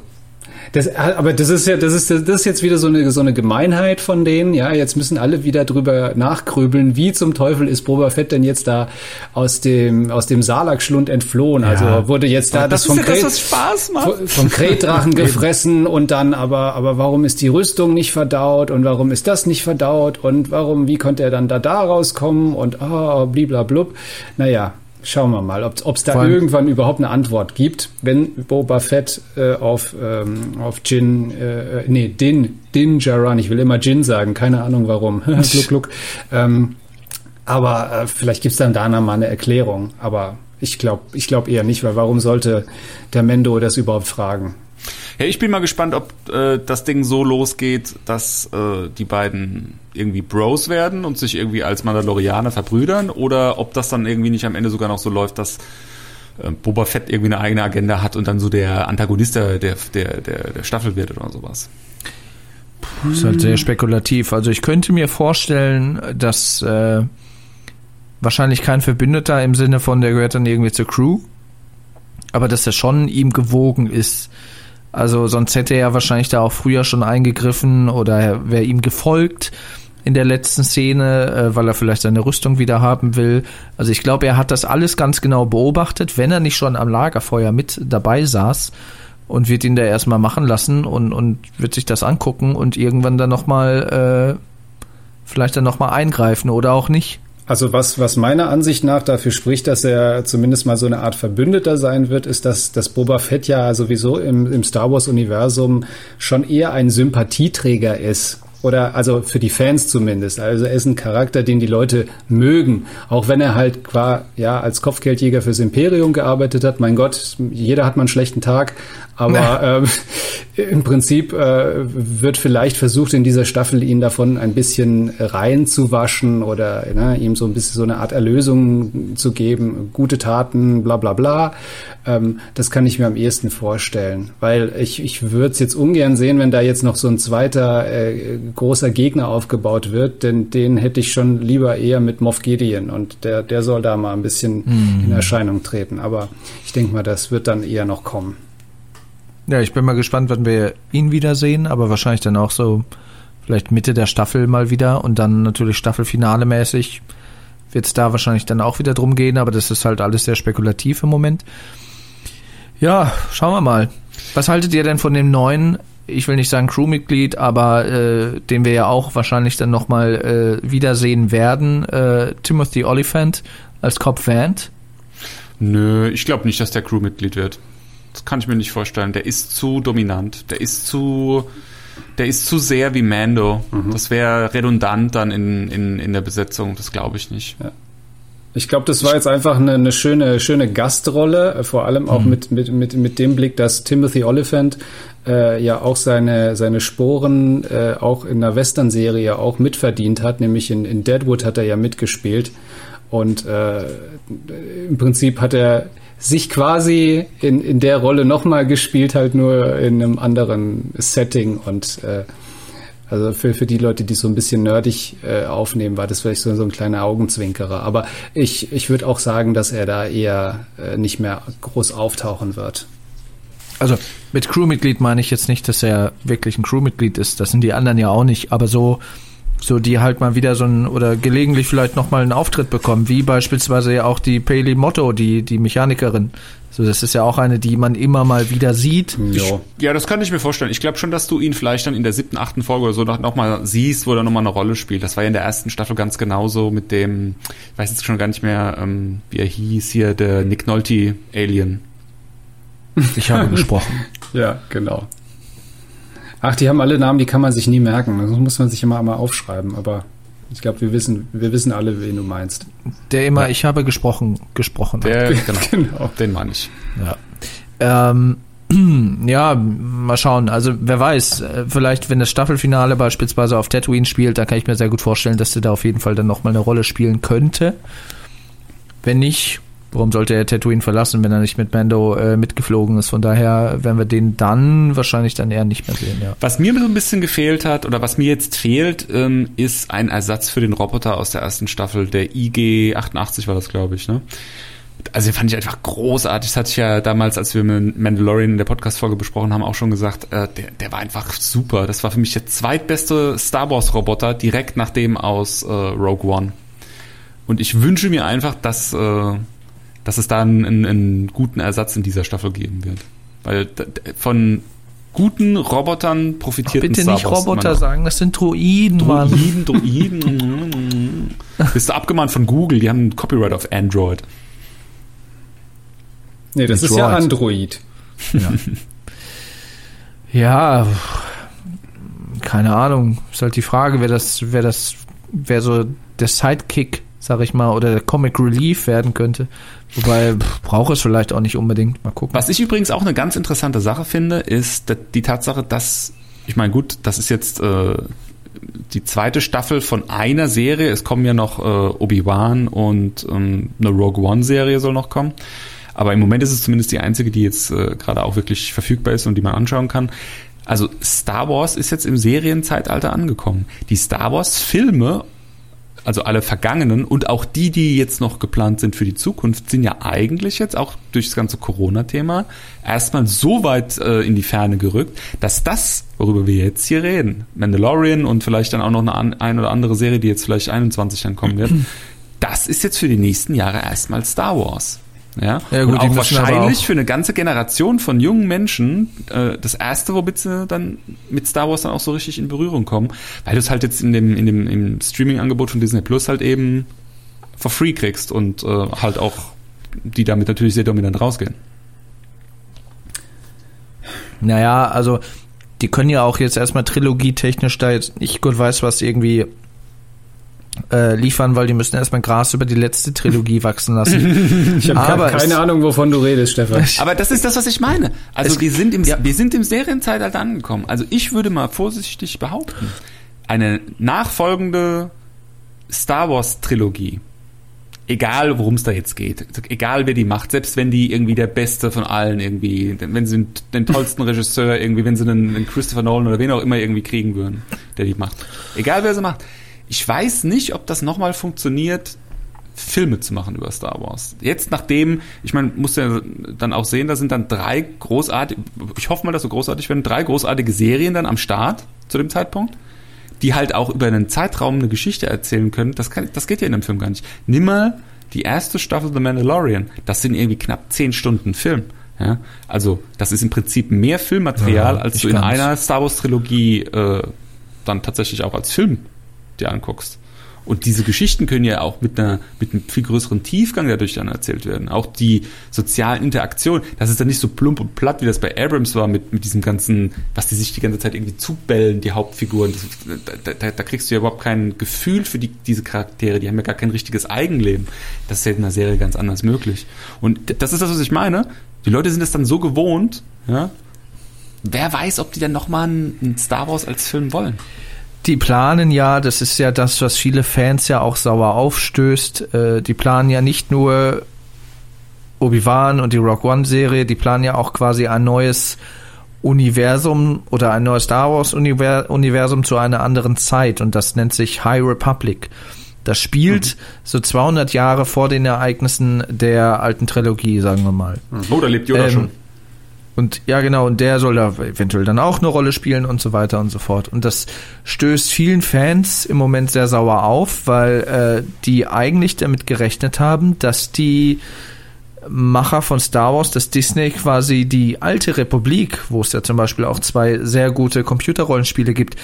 S4: das, aber das ist ja, das ist, das ist jetzt wieder so eine, so eine Gemeinheit von denen. Ja, jetzt müssen alle wieder drüber nachgrübeln, wie zum Teufel ist Boba Fett denn jetzt da aus dem, aus dem Salak-Schlund entflohen? Also wurde jetzt da das, vom Kret-
S2: Spaß
S4: vom- vom Kretdrachen gefressen und dann aber, aber warum ist die Rüstung nicht verdaut und warum ist das nicht verdaut und warum, wie konnte er dann da da rauskommen und ah, bliblablub. Naja, Schauen wir mal, ob es da
S3: Vor
S4: irgendwann überhaupt eine Antwort gibt, wenn Boba Fett äh, auf, ähm, auf Jin, äh, nee, Din, Din Djaran, ich will immer Jin sagen, keine Ahnung warum, gluck, gluck. Ähm, aber äh, vielleicht gibt's dann da mal eine Erklärung, aber ich glaube ich glaub eher nicht, weil warum sollte der Mendo das überhaupt fragen?
S2: Ja, ich bin mal gespannt, ob äh, das Ding so losgeht, dass äh, die beiden irgendwie Bros werden und sich irgendwie als Mandalorianer verbrüdern oder ob das dann irgendwie nicht am Ende sogar noch so läuft, dass äh, Boba Fett irgendwie eine eigene Agenda hat und dann so der Antagonist der, der, der, der, Staffel wird oder sowas.
S3: Ist halt sehr spekulativ. Also ich könnte mir vorstellen, dass äh, wahrscheinlich kein Verbündeter im Sinne von, der gehört dann irgendwie zur Crew, aber dass er schon ihm gewogen ist. Also sonst hätte er wahrscheinlich da auch früher schon eingegriffen oder er wäre ihm gefolgt in der letzten Szene, äh, weil er vielleicht seine Rüstung wieder haben will. Also ich glaube, er hat das alles ganz genau beobachtet, wenn er nicht schon am Lagerfeuer mit dabei saß und wird ihn da erstmal machen lassen und, und wird sich das angucken und irgendwann dann nochmal, äh, vielleicht dann nochmal eingreifen oder auch nicht.
S4: Also was, was meiner Ansicht nach dafür spricht, dass er zumindest mal so eine Art Verbündeter sein wird, ist, dass, dass Boba Fett ja sowieso im, im Star Wars-Universum schon eher ein Sympathieträger ist. Oder also für die Fans zumindest. Also er ist ein Charakter, den die Leute mögen. Auch wenn er halt qua, ja, als Kopfgeldjäger fürs Imperium gearbeitet hat. Mein Gott, jeder hat mal einen schlechten Tag. Aber ähm, im Prinzip äh, wird vielleicht versucht, in dieser Staffel ihn davon ein bisschen reinzuwaschen oder ne, ihm so ein bisschen so eine Art Erlösung zu geben. Gute Taten, bla bla bla. Ähm, das kann ich mir am ehesten vorstellen. Weil ich, ich würde es jetzt ungern sehen, wenn da jetzt noch so ein zweiter äh, großer Gegner aufgebaut wird, denn den hätte ich schon lieber eher mit Moff Gideon und der, der soll da mal ein bisschen in Erscheinung treten. Aber ich denke mal, das wird dann eher noch kommen.
S3: Ja, ich bin mal gespannt, wann wir ihn wiedersehen, aber wahrscheinlich dann auch so vielleicht Mitte der Staffel mal wieder und dann natürlich Staffelfinale mäßig wird es da wahrscheinlich dann auch wieder drum gehen, aber das ist halt alles sehr spekulativ im Moment. Ja, schauen wir mal. Was haltet ihr denn von dem neuen, ich will nicht sagen Crewmitglied, aber äh, den wir ja auch wahrscheinlich dann nochmal äh, wiedersehen werden, äh, Timothy Oliphant als Cop Vant?
S2: Nö, ich glaube nicht, dass der Crewmitglied wird. Das kann ich mir nicht vorstellen. Der ist zu dominant. Der ist zu, der ist zu sehr wie Mando. Das wäre redundant dann in, in, in der Besetzung. Das glaube ich nicht.
S4: Ich glaube, das war jetzt einfach eine, eine schöne, schöne Gastrolle, äh, vor allem auch mit, mit, mit, mit dem Blick, dass Timothy Oliphant äh, ja auch seine, seine Sporen äh, auch in der Western-Serie auch mitverdient hat, nämlich in, in Deadwood hat er ja mitgespielt. Und äh, im Prinzip hat er sich quasi in, in der Rolle nochmal gespielt, halt nur in einem anderen Setting und äh, also für, für die Leute, die so ein bisschen nerdig äh, aufnehmen, war das vielleicht so, so ein kleiner Augenzwinkerer. Aber ich, ich würde auch sagen, dass er da eher äh, nicht mehr groß auftauchen wird.
S3: Also mit Crewmitglied meine ich jetzt nicht, dass er wirklich ein Crewmitglied ist. Das sind die anderen ja auch nicht. Aber so, so die halt mal wieder so ein oder gelegentlich vielleicht noch mal einen Auftritt bekommen, wie beispielsweise ja auch die Paley Motto, die die Mechanikerin. So, das ist ja auch eine, die man immer mal wieder sieht.
S4: Jo.
S2: Ja, das kann ich mir vorstellen. Ich glaube schon, dass du ihn vielleicht dann in der siebten, achten Folge oder so noch, noch mal siehst, wo er noch mal eine Rolle spielt. Das war ja in der ersten Staffel ganz genauso mit dem, ich weiß jetzt schon gar nicht mehr, ähm, wie er hieß hier, der Nick Nolte Alien.
S3: Ich habe gesprochen.
S4: Ja, genau. Ach, die haben alle Namen, die kann man sich nie merken. Das muss man sich immer mal aufschreiben. Aber ich glaube, wir wissen, wir wissen alle, wen du meinst.
S3: Der immer, ich habe gesprochen, gesprochen hat.
S2: Der, genau,
S4: Genau.
S2: den meine ich.
S3: Ja. Ähm, ja, mal schauen. Also wer weiß, äh, vielleicht wenn das Staffelfinale beispielsweise auf Tatooine spielt, da kann ich mir sehr gut vorstellen, dass der da auf jeden Fall dann nochmal eine Rolle spielen könnte. Wenn nicht, warum sollte er Tatooine verlassen, wenn er nicht mit Mando äh, mitgeflogen ist? Von daher werden wir den dann wahrscheinlich dann eher nicht mehr sehen, ja.
S2: Was mir so ein bisschen gefehlt hat, oder was mir jetzt fehlt, ähm, ist ein Ersatz für den Roboter aus der ersten Staffel, der IG-88 war das, glaube ich, ne? Also den fand ich einfach großartig. Das hatte ich ja damals, als wir mit Mandalorian in der Podcast-Folge besprochen haben, auch schon gesagt, äh, der, der war einfach super. Das war für mich der zweitbeste Star Wars-Roboter, direkt nach dem aus äh, Rogue One. Und ich wünsche mir einfach, dass, äh, dass es da einen, einen, einen guten Ersatz in dieser Staffel geben wird. Weil von guten Robotern profitiert ein
S3: Bitte
S2: Star
S3: nicht
S2: Wars
S3: Roboter sagen, das sind Droiden, Mann.
S2: Droiden, Droiden. Bist du abgemahnt von Google? Die haben ein Copyright auf Android.
S4: Nee, das
S3: Mit
S4: ist ja
S3: Droid.
S4: Android.
S3: Ja. ja, keine Ahnung. Ist halt die Frage, wer das, wer das, wer so der Sidekick, sag ich mal, oder der Comic Relief werden könnte. Wobei, pff, braucht es vielleicht auch nicht unbedingt. Mal gucken.
S2: Was ich übrigens auch eine ganz interessante Sache finde, ist die Tatsache, dass, ich meine, gut, das ist jetzt äh, die zweite Staffel von einer Serie. Es kommen ja noch äh, Obi-Wan und ähm, eine Rogue One-Serie soll noch kommen. Aber im Moment ist es zumindest die einzige, die jetzt äh, gerade auch wirklich verfügbar ist und die man anschauen kann. Also Star Wars ist jetzt im Serienzeitalter angekommen. Die Star Wars-Filme also alle vergangenen und auch die, die jetzt noch geplant sind für die Zukunft, sind ja eigentlich jetzt auch durch das ganze Corona-Thema erstmal so weit äh, in die Ferne gerückt, dass das, worüber wir jetzt hier reden, Mandalorian und vielleicht dann auch noch eine ein oder andere Serie, die jetzt vielleicht 21 dann kommen wird, das ist jetzt für die nächsten Jahre erstmal Star Wars. Ja,
S3: Ja, gut,
S2: und auch wahrscheinlich
S3: auch-
S2: für eine ganze Generation von jungen Menschen äh, das erste, womit sie dann mit Star Wars dann auch so richtig in Berührung kommen, weil du es halt jetzt in dem in dem im Streaming-Angebot von Disney Plus halt eben for free kriegst und äh, halt auch die damit natürlich sehr dominant rausgehen.
S3: Naja, also die können ja auch jetzt erstmal trilogietechnisch da jetzt nicht gut weiß was irgendwie äh, liefern, weil die müssen erstmal Gras über die letzte Trilogie wachsen lassen.
S4: Ich habe
S3: Aber
S4: keine
S3: es-
S4: Ahnung, wovon du redest, Stefan.
S2: Aber das ist das, was ich meine. Also wir sind im
S3: ja.
S2: wir sind im Serienzeitalter angekommen. Also ich würde mal vorsichtig behaupten, eine nachfolgende Star Wars Trilogie, egal worum es da jetzt geht, egal wer die macht, selbst wenn die irgendwie der Beste von allen irgendwie, wenn sie den, den tollsten Regisseur irgendwie, wenn sie einen, einen Christopher Nolan oder wen auch immer irgendwie kriegen würden, der die macht, egal wer sie macht. Ich weiß nicht, ob das nochmal funktioniert, Filme zu machen über Star Wars. Jetzt nachdem, ich meine, muss ja dann auch sehen, da sind dann drei großartige, ich hoffe mal, dass so großartig werden, drei großartige Serien dann am Start zu dem Zeitpunkt, die halt auch über einen Zeitraum eine Geschichte erzählen können. Das, kann, das geht ja in einem Film gar nicht. Nimm mal die erste Staffel The Mandalorian. Das sind irgendwie knapp zehn Stunden Film. Ja? Also das ist im Prinzip mehr Filmmaterial,
S3: Ja,
S2: als du in einer Star Wars Trilogie äh, dann tatsächlich auch als Film dir anguckst. Und diese Geschichten können ja auch mit einer mit einem viel größeren Tiefgang dadurch dann erzählt werden. Auch die sozialen Interaktionen, das ist dann nicht so plump und platt, wie das bei Abrams war, mit, mit diesem ganzen, was die sich die ganze Zeit irgendwie zubellen, die Hauptfiguren. Das, da, da, da kriegst du ja überhaupt kein Gefühl für die, diese Charaktere, die haben ja gar kein richtiges Eigenleben. Das ist ja in einer Serie ganz anders möglich. Und das ist das, was ich meine. Die Leute sind es dann so gewohnt, ja. Wer weiß, ob die dann nochmal einen Star Wars als Film wollen.
S3: Die planen ja, das ist ja das, was viele Fans ja auch sauer aufstößt. Äh, die planen ja nicht nur Obi-Wan und die Rock One-Serie, die planen ja auch quasi ein neues Universum oder ein neues Star Wars-Universum zu einer anderen Zeit und das nennt sich High Republic. Das spielt so 200 Jahre vor den Ereignissen der alten Trilogie, sagen wir mal.
S2: Oh, da lebt Yoda
S3: Ähm,
S2: schon.
S3: Und ja, genau, und der soll da eventuell dann auch eine Rolle spielen und so weiter und so fort. Und das stößt vielen Fans im Moment sehr sauer auf, weil äh, die eigentlich damit gerechnet haben, dass die Macher von Star Wars, dass Disney quasi die alte Republik, wo es ja zum Beispiel auch zwei sehr gute Computerrollenspiele gibt,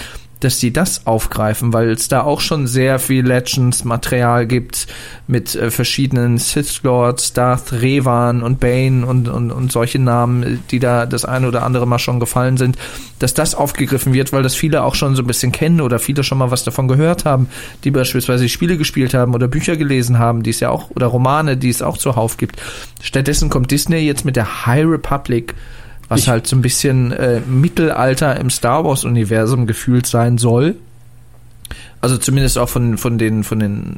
S3: dass die das aufgreifen, weil es da auch schon sehr viel Legends-Material gibt mit äh, verschiedenen Sith Lords, Darth Revan und Bane und, und, und solche Namen, äh, die da das eine oder andere Mal schon gefallen sind, dass das aufgegriffen wird, weil das viele auch schon so ein bisschen kennen oder viele schon mal was davon gehört haben, die beispielsweise Spiele gespielt haben oder Bücher gelesen haben, die es ja auch, oder Romane, die es auch zuhauf gibt. Stattdessen kommt Disney jetzt mit der High Republic, was
S2: Ich-
S3: halt so ein bisschen äh, Mittelalter im Star Wars Universum gefühlt sein soll. Also zumindest auch von, von den, von den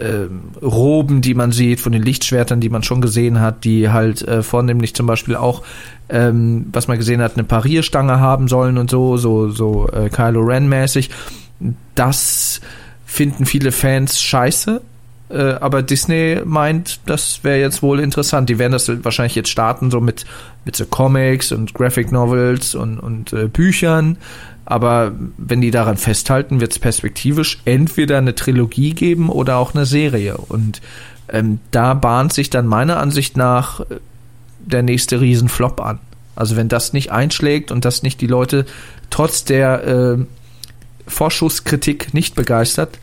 S3: ähm, Roben, die man sieht, von den Lichtschwertern, die man schon gesehen hat, die halt äh, vornehmlich zum Beispiel auch, ähm, was man gesehen hat, eine Parierstange haben sollen und so, so, so äh, Kylo Ren mäßig. Das finden viele Fans scheiße. Äh, aber Disney meint, das wäre jetzt wohl interessant. Die werden das wahrscheinlich jetzt starten, so mit, mit so Comics und Graphic Novels und, und äh, Büchern. Aber wenn die daran festhalten, wird es perspektivisch entweder eine Trilogie geben oder auch eine Serie. Und ähm, da bahnt sich dann meiner Ansicht nach äh, der nächste Riesenflop an. Also wenn das nicht einschlägt und das nicht die Leute trotz der äh, Vorschusskritik nicht begeistert,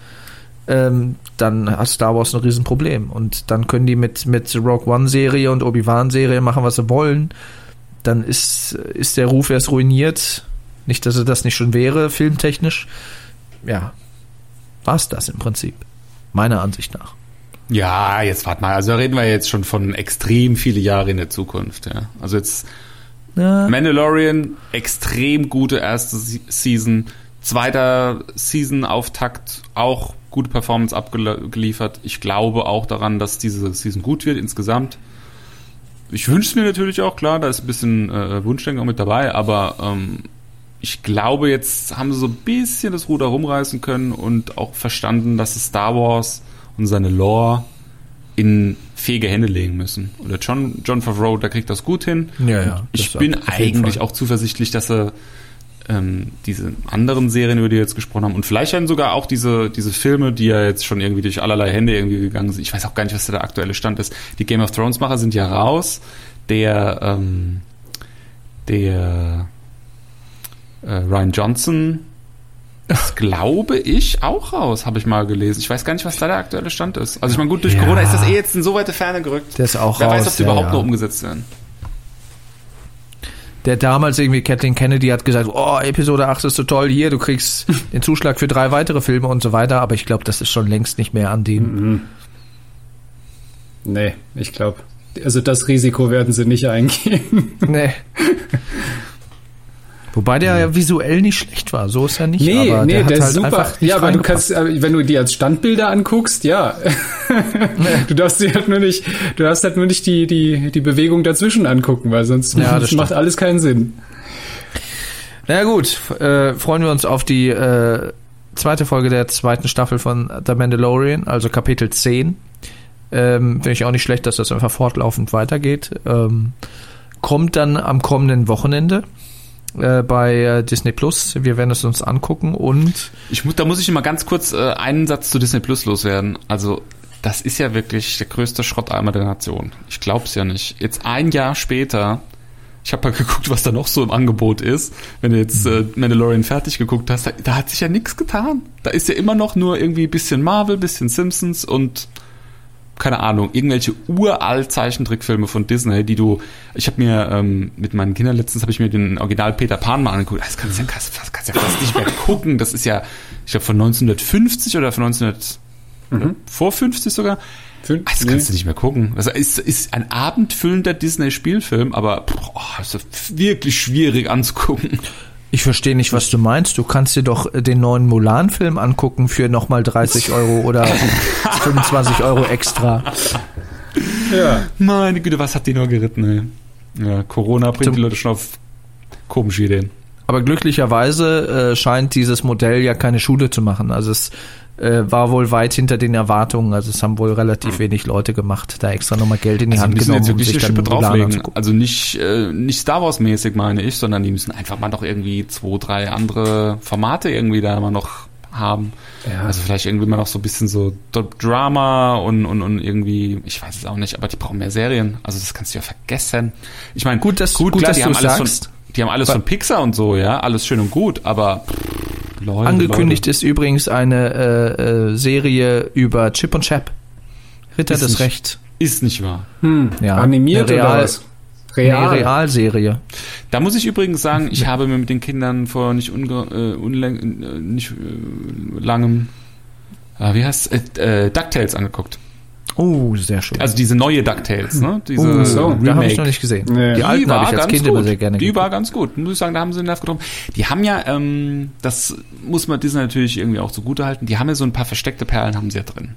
S3: ähm, dann hat Star Wars ein Riesenproblem. Und dann können die mit, mit Rogue One-Serie und Obi-Wan-Serie machen, was sie wollen. Dann ist, ist der Ruf erst ruiniert. Nicht, dass er das nicht schon wäre, filmtechnisch. Ja, war es das im Prinzip. Meiner Ansicht nach.
S2: Ja, jetzt warte mal. Also da reden wir jetzt schon von extrem viele Jahre in der Zukunft. Ja. Also jetzt
S3: Ja.
S2: Mandalorian, extrem gute erste Se- Season. Zweiter Season-Auftakt, auch gute Performance abgeliefert. Ich glaube auch daran, dass diese Season gut wird insgesamt. Ich wünsche es mir natürlich auch, klar, da ist ein bisschen äh, Wunschdenken auch mit dabei, aber ähm, ich glaube, jetzt haben sie so ein bisschen das Ruder rumreißen können und auch verstanden, dass es Star Wars und seine Lore in fähige Hände legen müssen. Oder John, John Favreau, der kriegt das gut hin.
S3: Ja, ja,
S2: ich bin eigentlich auch zuversichtlich, dass er ähm, diese anderen Serien, über die wir jetzt gesprochen haben, und vielleicht dann sogar auch diese, diese Filme, die ja jetzt schon irgendwie durch allerlei Hände irgendwie gegangen sind. Ich weiß auch gar nicht, was da der aktuelle Stand ist. Die Game of Thrones Macher sind ja raus. Der, ähm, der äh, Ryan Johnson ist, glaube ich, auch raus, habe ich mal gelesen. Ich weiß gar nicht, was da der aktuelle Stand ist. Also ich meine, gut, durch
S3: Ja.
S2: Corona ist das eh jetzt in so weite Ferne gerückt.
S3: Der ist auch
S2: Wer
S3: raus.
S2: weiß, ob die
S3: ja,
S2: überhaupt
S3: ja.
S2: noch umgesetzt werden.
S3: Der damals irgendwie, Kathleen Kennedy hat gesagt, oh, Episode 8 ist so toll, hier, du kriegst den Zuschlag für drei weitere Filme und so weiter, aber ich glaube, das ist schon längst nicht mehr an dem.
S4: Mhm. Nee, ich glaube, also das Risiko werden sie nicht eingehen.
S3: Nee. Wobei der ja visuell nicht schlecht war, so ist er nicht.
S4: Nee,
S3: aber
S4: nee,
S3: der,
S4: der,
S3: hat halt
S4: ist super. Ja, aber du kannst, äh, wenn du die als Standbilder anguckst, ja. du darfst dir halt nur nicht, du darfst halt nur nicht die, die, die Bewegung dazwischen angucken, weil sonst
S3: Ja,
S4: macht
S3: stimmt.
S4: alles keinen Sinn.
S3: Na gut, f- äh, freuen wir uns auf die äh, zweite Folge der zweiten Staffel von The Mandalorian, also Kapitel 10. Ähm, Finde ich auch nicht schlecht, dass das einfach fortlaufend weitergeht. Ähm, kommt dann am kommenden Wochenende äh, bei äh, Disney Plus. Wir werden es uns angucken und
S2: Ich muss, da muss ich immer ganz kurz äh, einen Satz zu Disney Plus loswerden. Also, das ist ja wirklich der größte Schrotteimer der Nation. Ich glaub's ja nicht. Jetzt ein Jahr später, ich habe mal geguckt, was da noch so im Angebot ist. Wenn du jetzt äh, Mandalorian fertig geguckt hast, da, da hat sich ja nichts getan. Da ist ja immer noch nur irgendwie bisschen Marvel, bisschen Simpsons und keine Ahnung, irgendwelche uralt Zeichentrickfilme von Disney, die du, ich habe mir ähm, mit meinen Kindern letztens habe ich mir den Original Peter Pan mal angeguckt. Das kannst du ja, kannst, kannst ja fast nicht mehr gucken. Das ist ja, ich glaube von 1950 oder von 1900 oder vor 50 sogar.
S4: Fün-
S2: Das kannst du nicht mehr gucken. Das ist, ist ein abendfüllender Disney-Spielfilm, aber boah, ist wirklich schwierig anzugucken.
S3: Ich verstehe nicht, was du meinst. Du kannst dir doch den neuen Mulan-Film angucken für nochmal 30 Euro oder 25 Euro extra.
S4: Ja.
S2: Meine Güte, was hat die nur geritten, ey. Ja, Corona bringt
S3: Zum-
S2: die Leute schon auf komische Ideen.
S3: Aber glücklicherweise äh, scheint dieses Modell ja keine Schule zu machen. Also es äh, war wohl weit hinter den Erwartungen. Also es haben wohl relativ wenig Leute gemacht, da extra nochmal Geld in die
S2: Also
S3: Hand genommen,
S2: jetzt
S3: um
S2: wirklich
S3: sich
S2: eine
S3: dann
S2: drauflegen. Also nicht, äh, nicht Star Wars mäßig meine ich, sondern die müssen einfach mal noch irgendwie zwei, drei andere Formate irgendwie da mal noch haben.
S4: Ja.
S2: Also vielleicht irgendwie mal noch so ein bisschen so Drama und, und, und irgendwie, ich weiß es auch nicht, aber die brauchen mehr Serien. Also das kannst du ja vergessen. Ich meine,
S3: Gut, dass- gut,
S2: klar,
S3: dass du sagst.
S2: von, die haben alles von Pixar und so, ja, alles schön und gut, aber pff, Leute,
S3: Angekündigt
S2: Leute.
S3: ist übrigens eine äh, äh, Serie über Chip und Chap. Ritter
S2: Ist
S3: des
S2: nicht-
S3: Rechts.
S2: ist nicht wahr.
S4: Hm.
S3: Ja,
S4: Animiert
S3: eine
S4: oder
S3: Real-
S4: was?
S3: Real. Nee, Realserie.
S2: Da muss ich übrigens sagen, ich habe mir mit den Kindern vor nicht, unge äh, unläng äh, nicht äh, langem, äh, wie heißt äh, äh, DuckTales angeguckt.
S3: Oh, sehr schön.
S2: Also diese neue DuckTales, ne? Diese
S3: oh,
S4: so,
S3: da habe ich noch nicht gesehen.
S4: Nee.
S3: Die alten habe ich als Kind immer
S2: gut.
S3: sehr gerne
S2: Die
S3: geguckt.
S2: war ganz gut. Muss ich sagen, da haben sie den Nerv getroffen. Die haben ja, ähm, das muss man Disney natürlich irgendwie auch zugute halten, die haben ja so ein paar versteckte Perlen haben sie ja drin.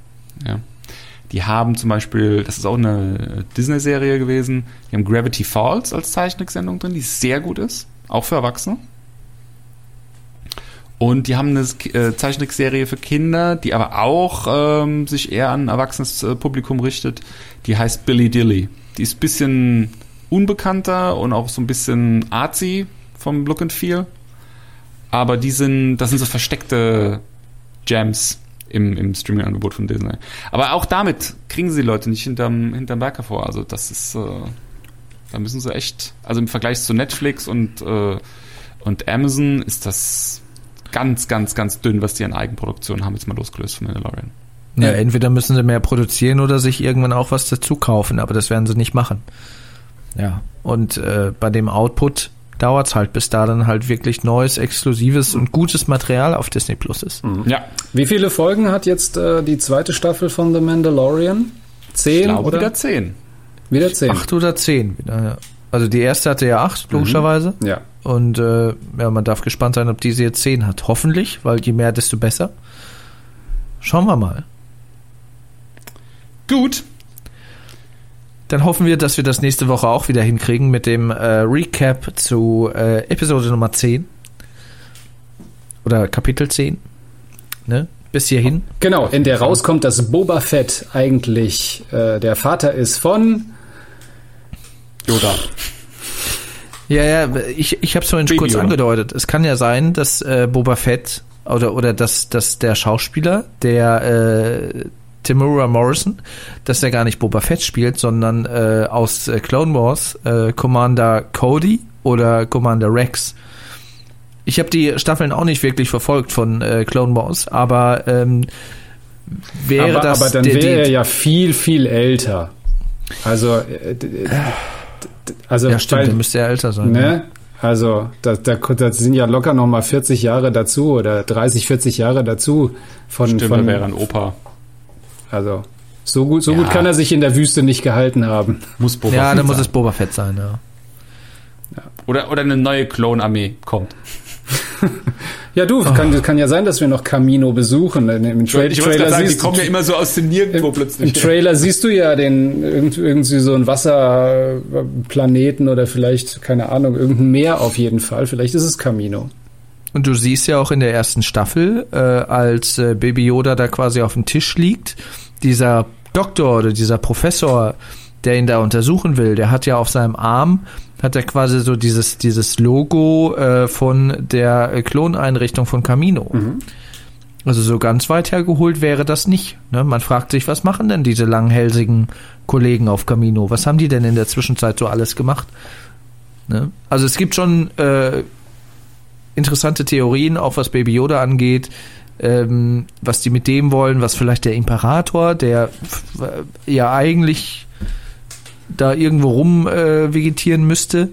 S2: Ja. Die haben zum Beispiel, das ist auch eine Disney-Serie gewesen, die haben Gravity Falls als Zeichentricksendung drin, die sehr gut ist, auch für Erwachsene. Und die haben eine äh, Zeichentrickserie für Kinder, die aber auch ähm, sich eher an ein erwachsenes äh, Publikum richtet. Die heißt Billy Dilly. Die ist ein bisschen unbekannter und auch so ein bisschen artsy vom Look and Feel. Aber die sind, das sind so versteckte Gems im, im Streaming-Angebot von Disney. Aber auch damit kriegen sie Leute nicht hinterm, hinterm Berg hervor. Also das ist, äh, da müssen sie echt, also im Vergleich zu Netflix und, äh, und Amazon ist das ganz, ganz, ganz dünn, was die an Eigenproduktion haben jetzt mal losgelöst von Mandalorian.
S3: Ja, entweder müssen sie mehr produzieren oder sich irgendwann auch was dazu kaufen, aber das werden sie nicht machen. Ja, und äh, bei dem Output dauert es halt, bis da dann halt wirklich neues, exklusives und gutes Material auf Disney Plus ist.
S2: Ja,
S4: Wie viele Folgen hat jetzt äh, die zweite Staffel von The Mandalorian? Zehn
S2: ich glaube
S4: oder?
S2: wieder 10.
S4: wieder zehn.
S3: Acht oder zehn. wieder, ja. Also die erste hatte ja acht, logischerweise.
S4: Ja.
S3: Und äh, ja, man darf gespannt sein, ob diese jetzt zehn hat. Hoffentlich, weil je mehr, desto besser. Schauen wir mal.
S2: Gut.
S3: Dann hoffen wir, dass wir das nächste Woche auch wieder hinkriegen mit dem äh, Recap zu äh, Episode Nummer 10. Oder Kapitel 10. Ne? Bis hierhin.
S4: Genau, in der rauskommt, dass Boba Fett eigentlich äh, der Vater ist von
S2: Yoda.
S3: Ja, ja, ich, ich habe es vorhin schon
S2: Baby
S3: kurz
S2: Yoda.
S3: angedeutet. Es kann ja sein, dass äh, Boba Fett oder, oder dass, dass der Schauspieler, der äh, Timura Morrison, dass der gar nicht Boba Fett spielt, sondern äh, aus äh, Clone Wars äh, Commander Cody oder Commander Rex. Ich habe die Staffeln auch nicht wirklich verfolgt von äh, Clone Wars, aber ähm, wäre
S4: aber,
S3: das
S4: aber dann wäre er ja viel, viel älter. Also, äh, also
S3: ja stimmt,
S4: weil-
S3: dann müsste er älter sein. ja.
S4: Ne? Also, da, da, da sind ja locker noch mal 40 Jahre dazu oder 30, 40 Jahre dazu von,
S2: Stimmt,
S4: von
S2: wäre ein Opa.
S4: also so gut, so
S2: Ja.
S4: gut kann er sich in der Wüste nicht gehalten haben.
S2: Muss Boba
S3: Ja,
S2: Fett
S3: dann muss
S2: sein.
S3: es Boba Fett sein, ja.
S2: Oder, oder eine neue Klonarmee kommt.
S4: Ja, du, kann, kann ja sein, dass wir noch Camino besuchen. Im Tra
S2: Ich gerade sagen, die
S4: siehst,
S2: kommen ja immer so aus dem Nirgendwo
S4: im
S2: plötzlich.
S4: Trailer siehst du ja den irgend, irgendwie so einen Wasserplaneten oder vielleicht, keine Ahnung, irgendein Meer auf jeden Fall. Vielleicht ist es Camino.
S3: Und du siehst ja auch in der ersten Staffel, äh, als äh, Baby Yoda da quasi auf dem Tisch liegt, dieser Doktor oder dieser Professor, der ihn da untersuchen will, der hat ja auf seinem Arm, hat er quasi so dieses, dieses Logo äh, von der Kloneinrichtung von Camino. Also so ganz weit hergeholt wäre das nicht. Ne? Man fragt sich, was machen denn diese langhälsigen Kollegen auf Camino? Was haben die denn in der Zwischenzeit so alles gemacht? Ne? Also es gibt schon äh, interessante Theorien, auch was Baby Yoda angeht, ähm, was die mit dem wollen, was vielleicht der Imperator, der äh, ja eigentlich da irgendwo rum äh, vegetieren müsste,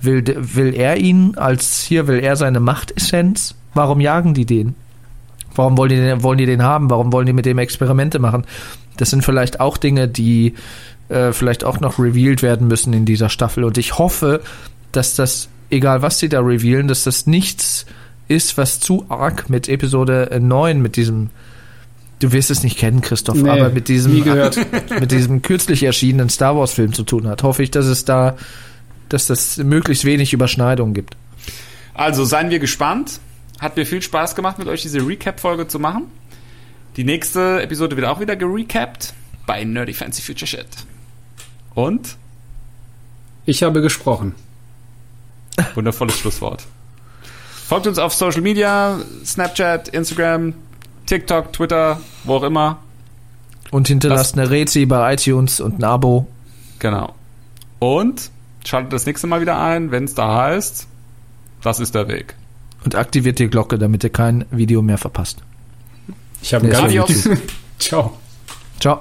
S3: will, will er ihn als hier will er seine Machtessenz? Warum jagen die den? Warum wollen die, den, wollen die den haben? Warum wollen die mit dem Experimente machen? Das sind vielleicht auch Dinge, die äh, vielleicht auch noch revealed werden müssen in dieser Staffel. Und ich hoffe, dass das, egal was sie da revealen, dass das nichts ist, was zu arg mit Episode äh, 9, mit diesem, du wirst es nicht kennen, Christoph,
S4: Nee,
S3: aber mit diesem, mit diesem kürzlich erschienenen Star Wars Film zu tun hat. Hoffe ich, dass es da, dass das möglichst wenig Überschneidungen gibt.
S2: Also seien wir gespannt. Hat mir viel Spaß gemacht, mit euch diese Recap-Folge zu machen. Die nächste Episode wird auch wieder gerecapt bei Nerdy Fancy Future Shit. Und
S4: Ich habe gesprochen.
S2: wundervolles Schlusswort. Folgt uns auf Social Media, Snapchat, Instagram, TikTok, Twitter, wo auch immer.
S3: Und hinterlasst eine Rezi bei iTunes und ein Abo.
S2: Genau. Und schaltet das nächste Mal wieder ein, wenn es da heißt, das ist der Weg.
S3: Und aktiviert die Glocke, damit ihr kein Video mehr verpasst.
S4: Ich habe
S3: Nee,
S4: gar nicht. Ciao.
S3: Ciao.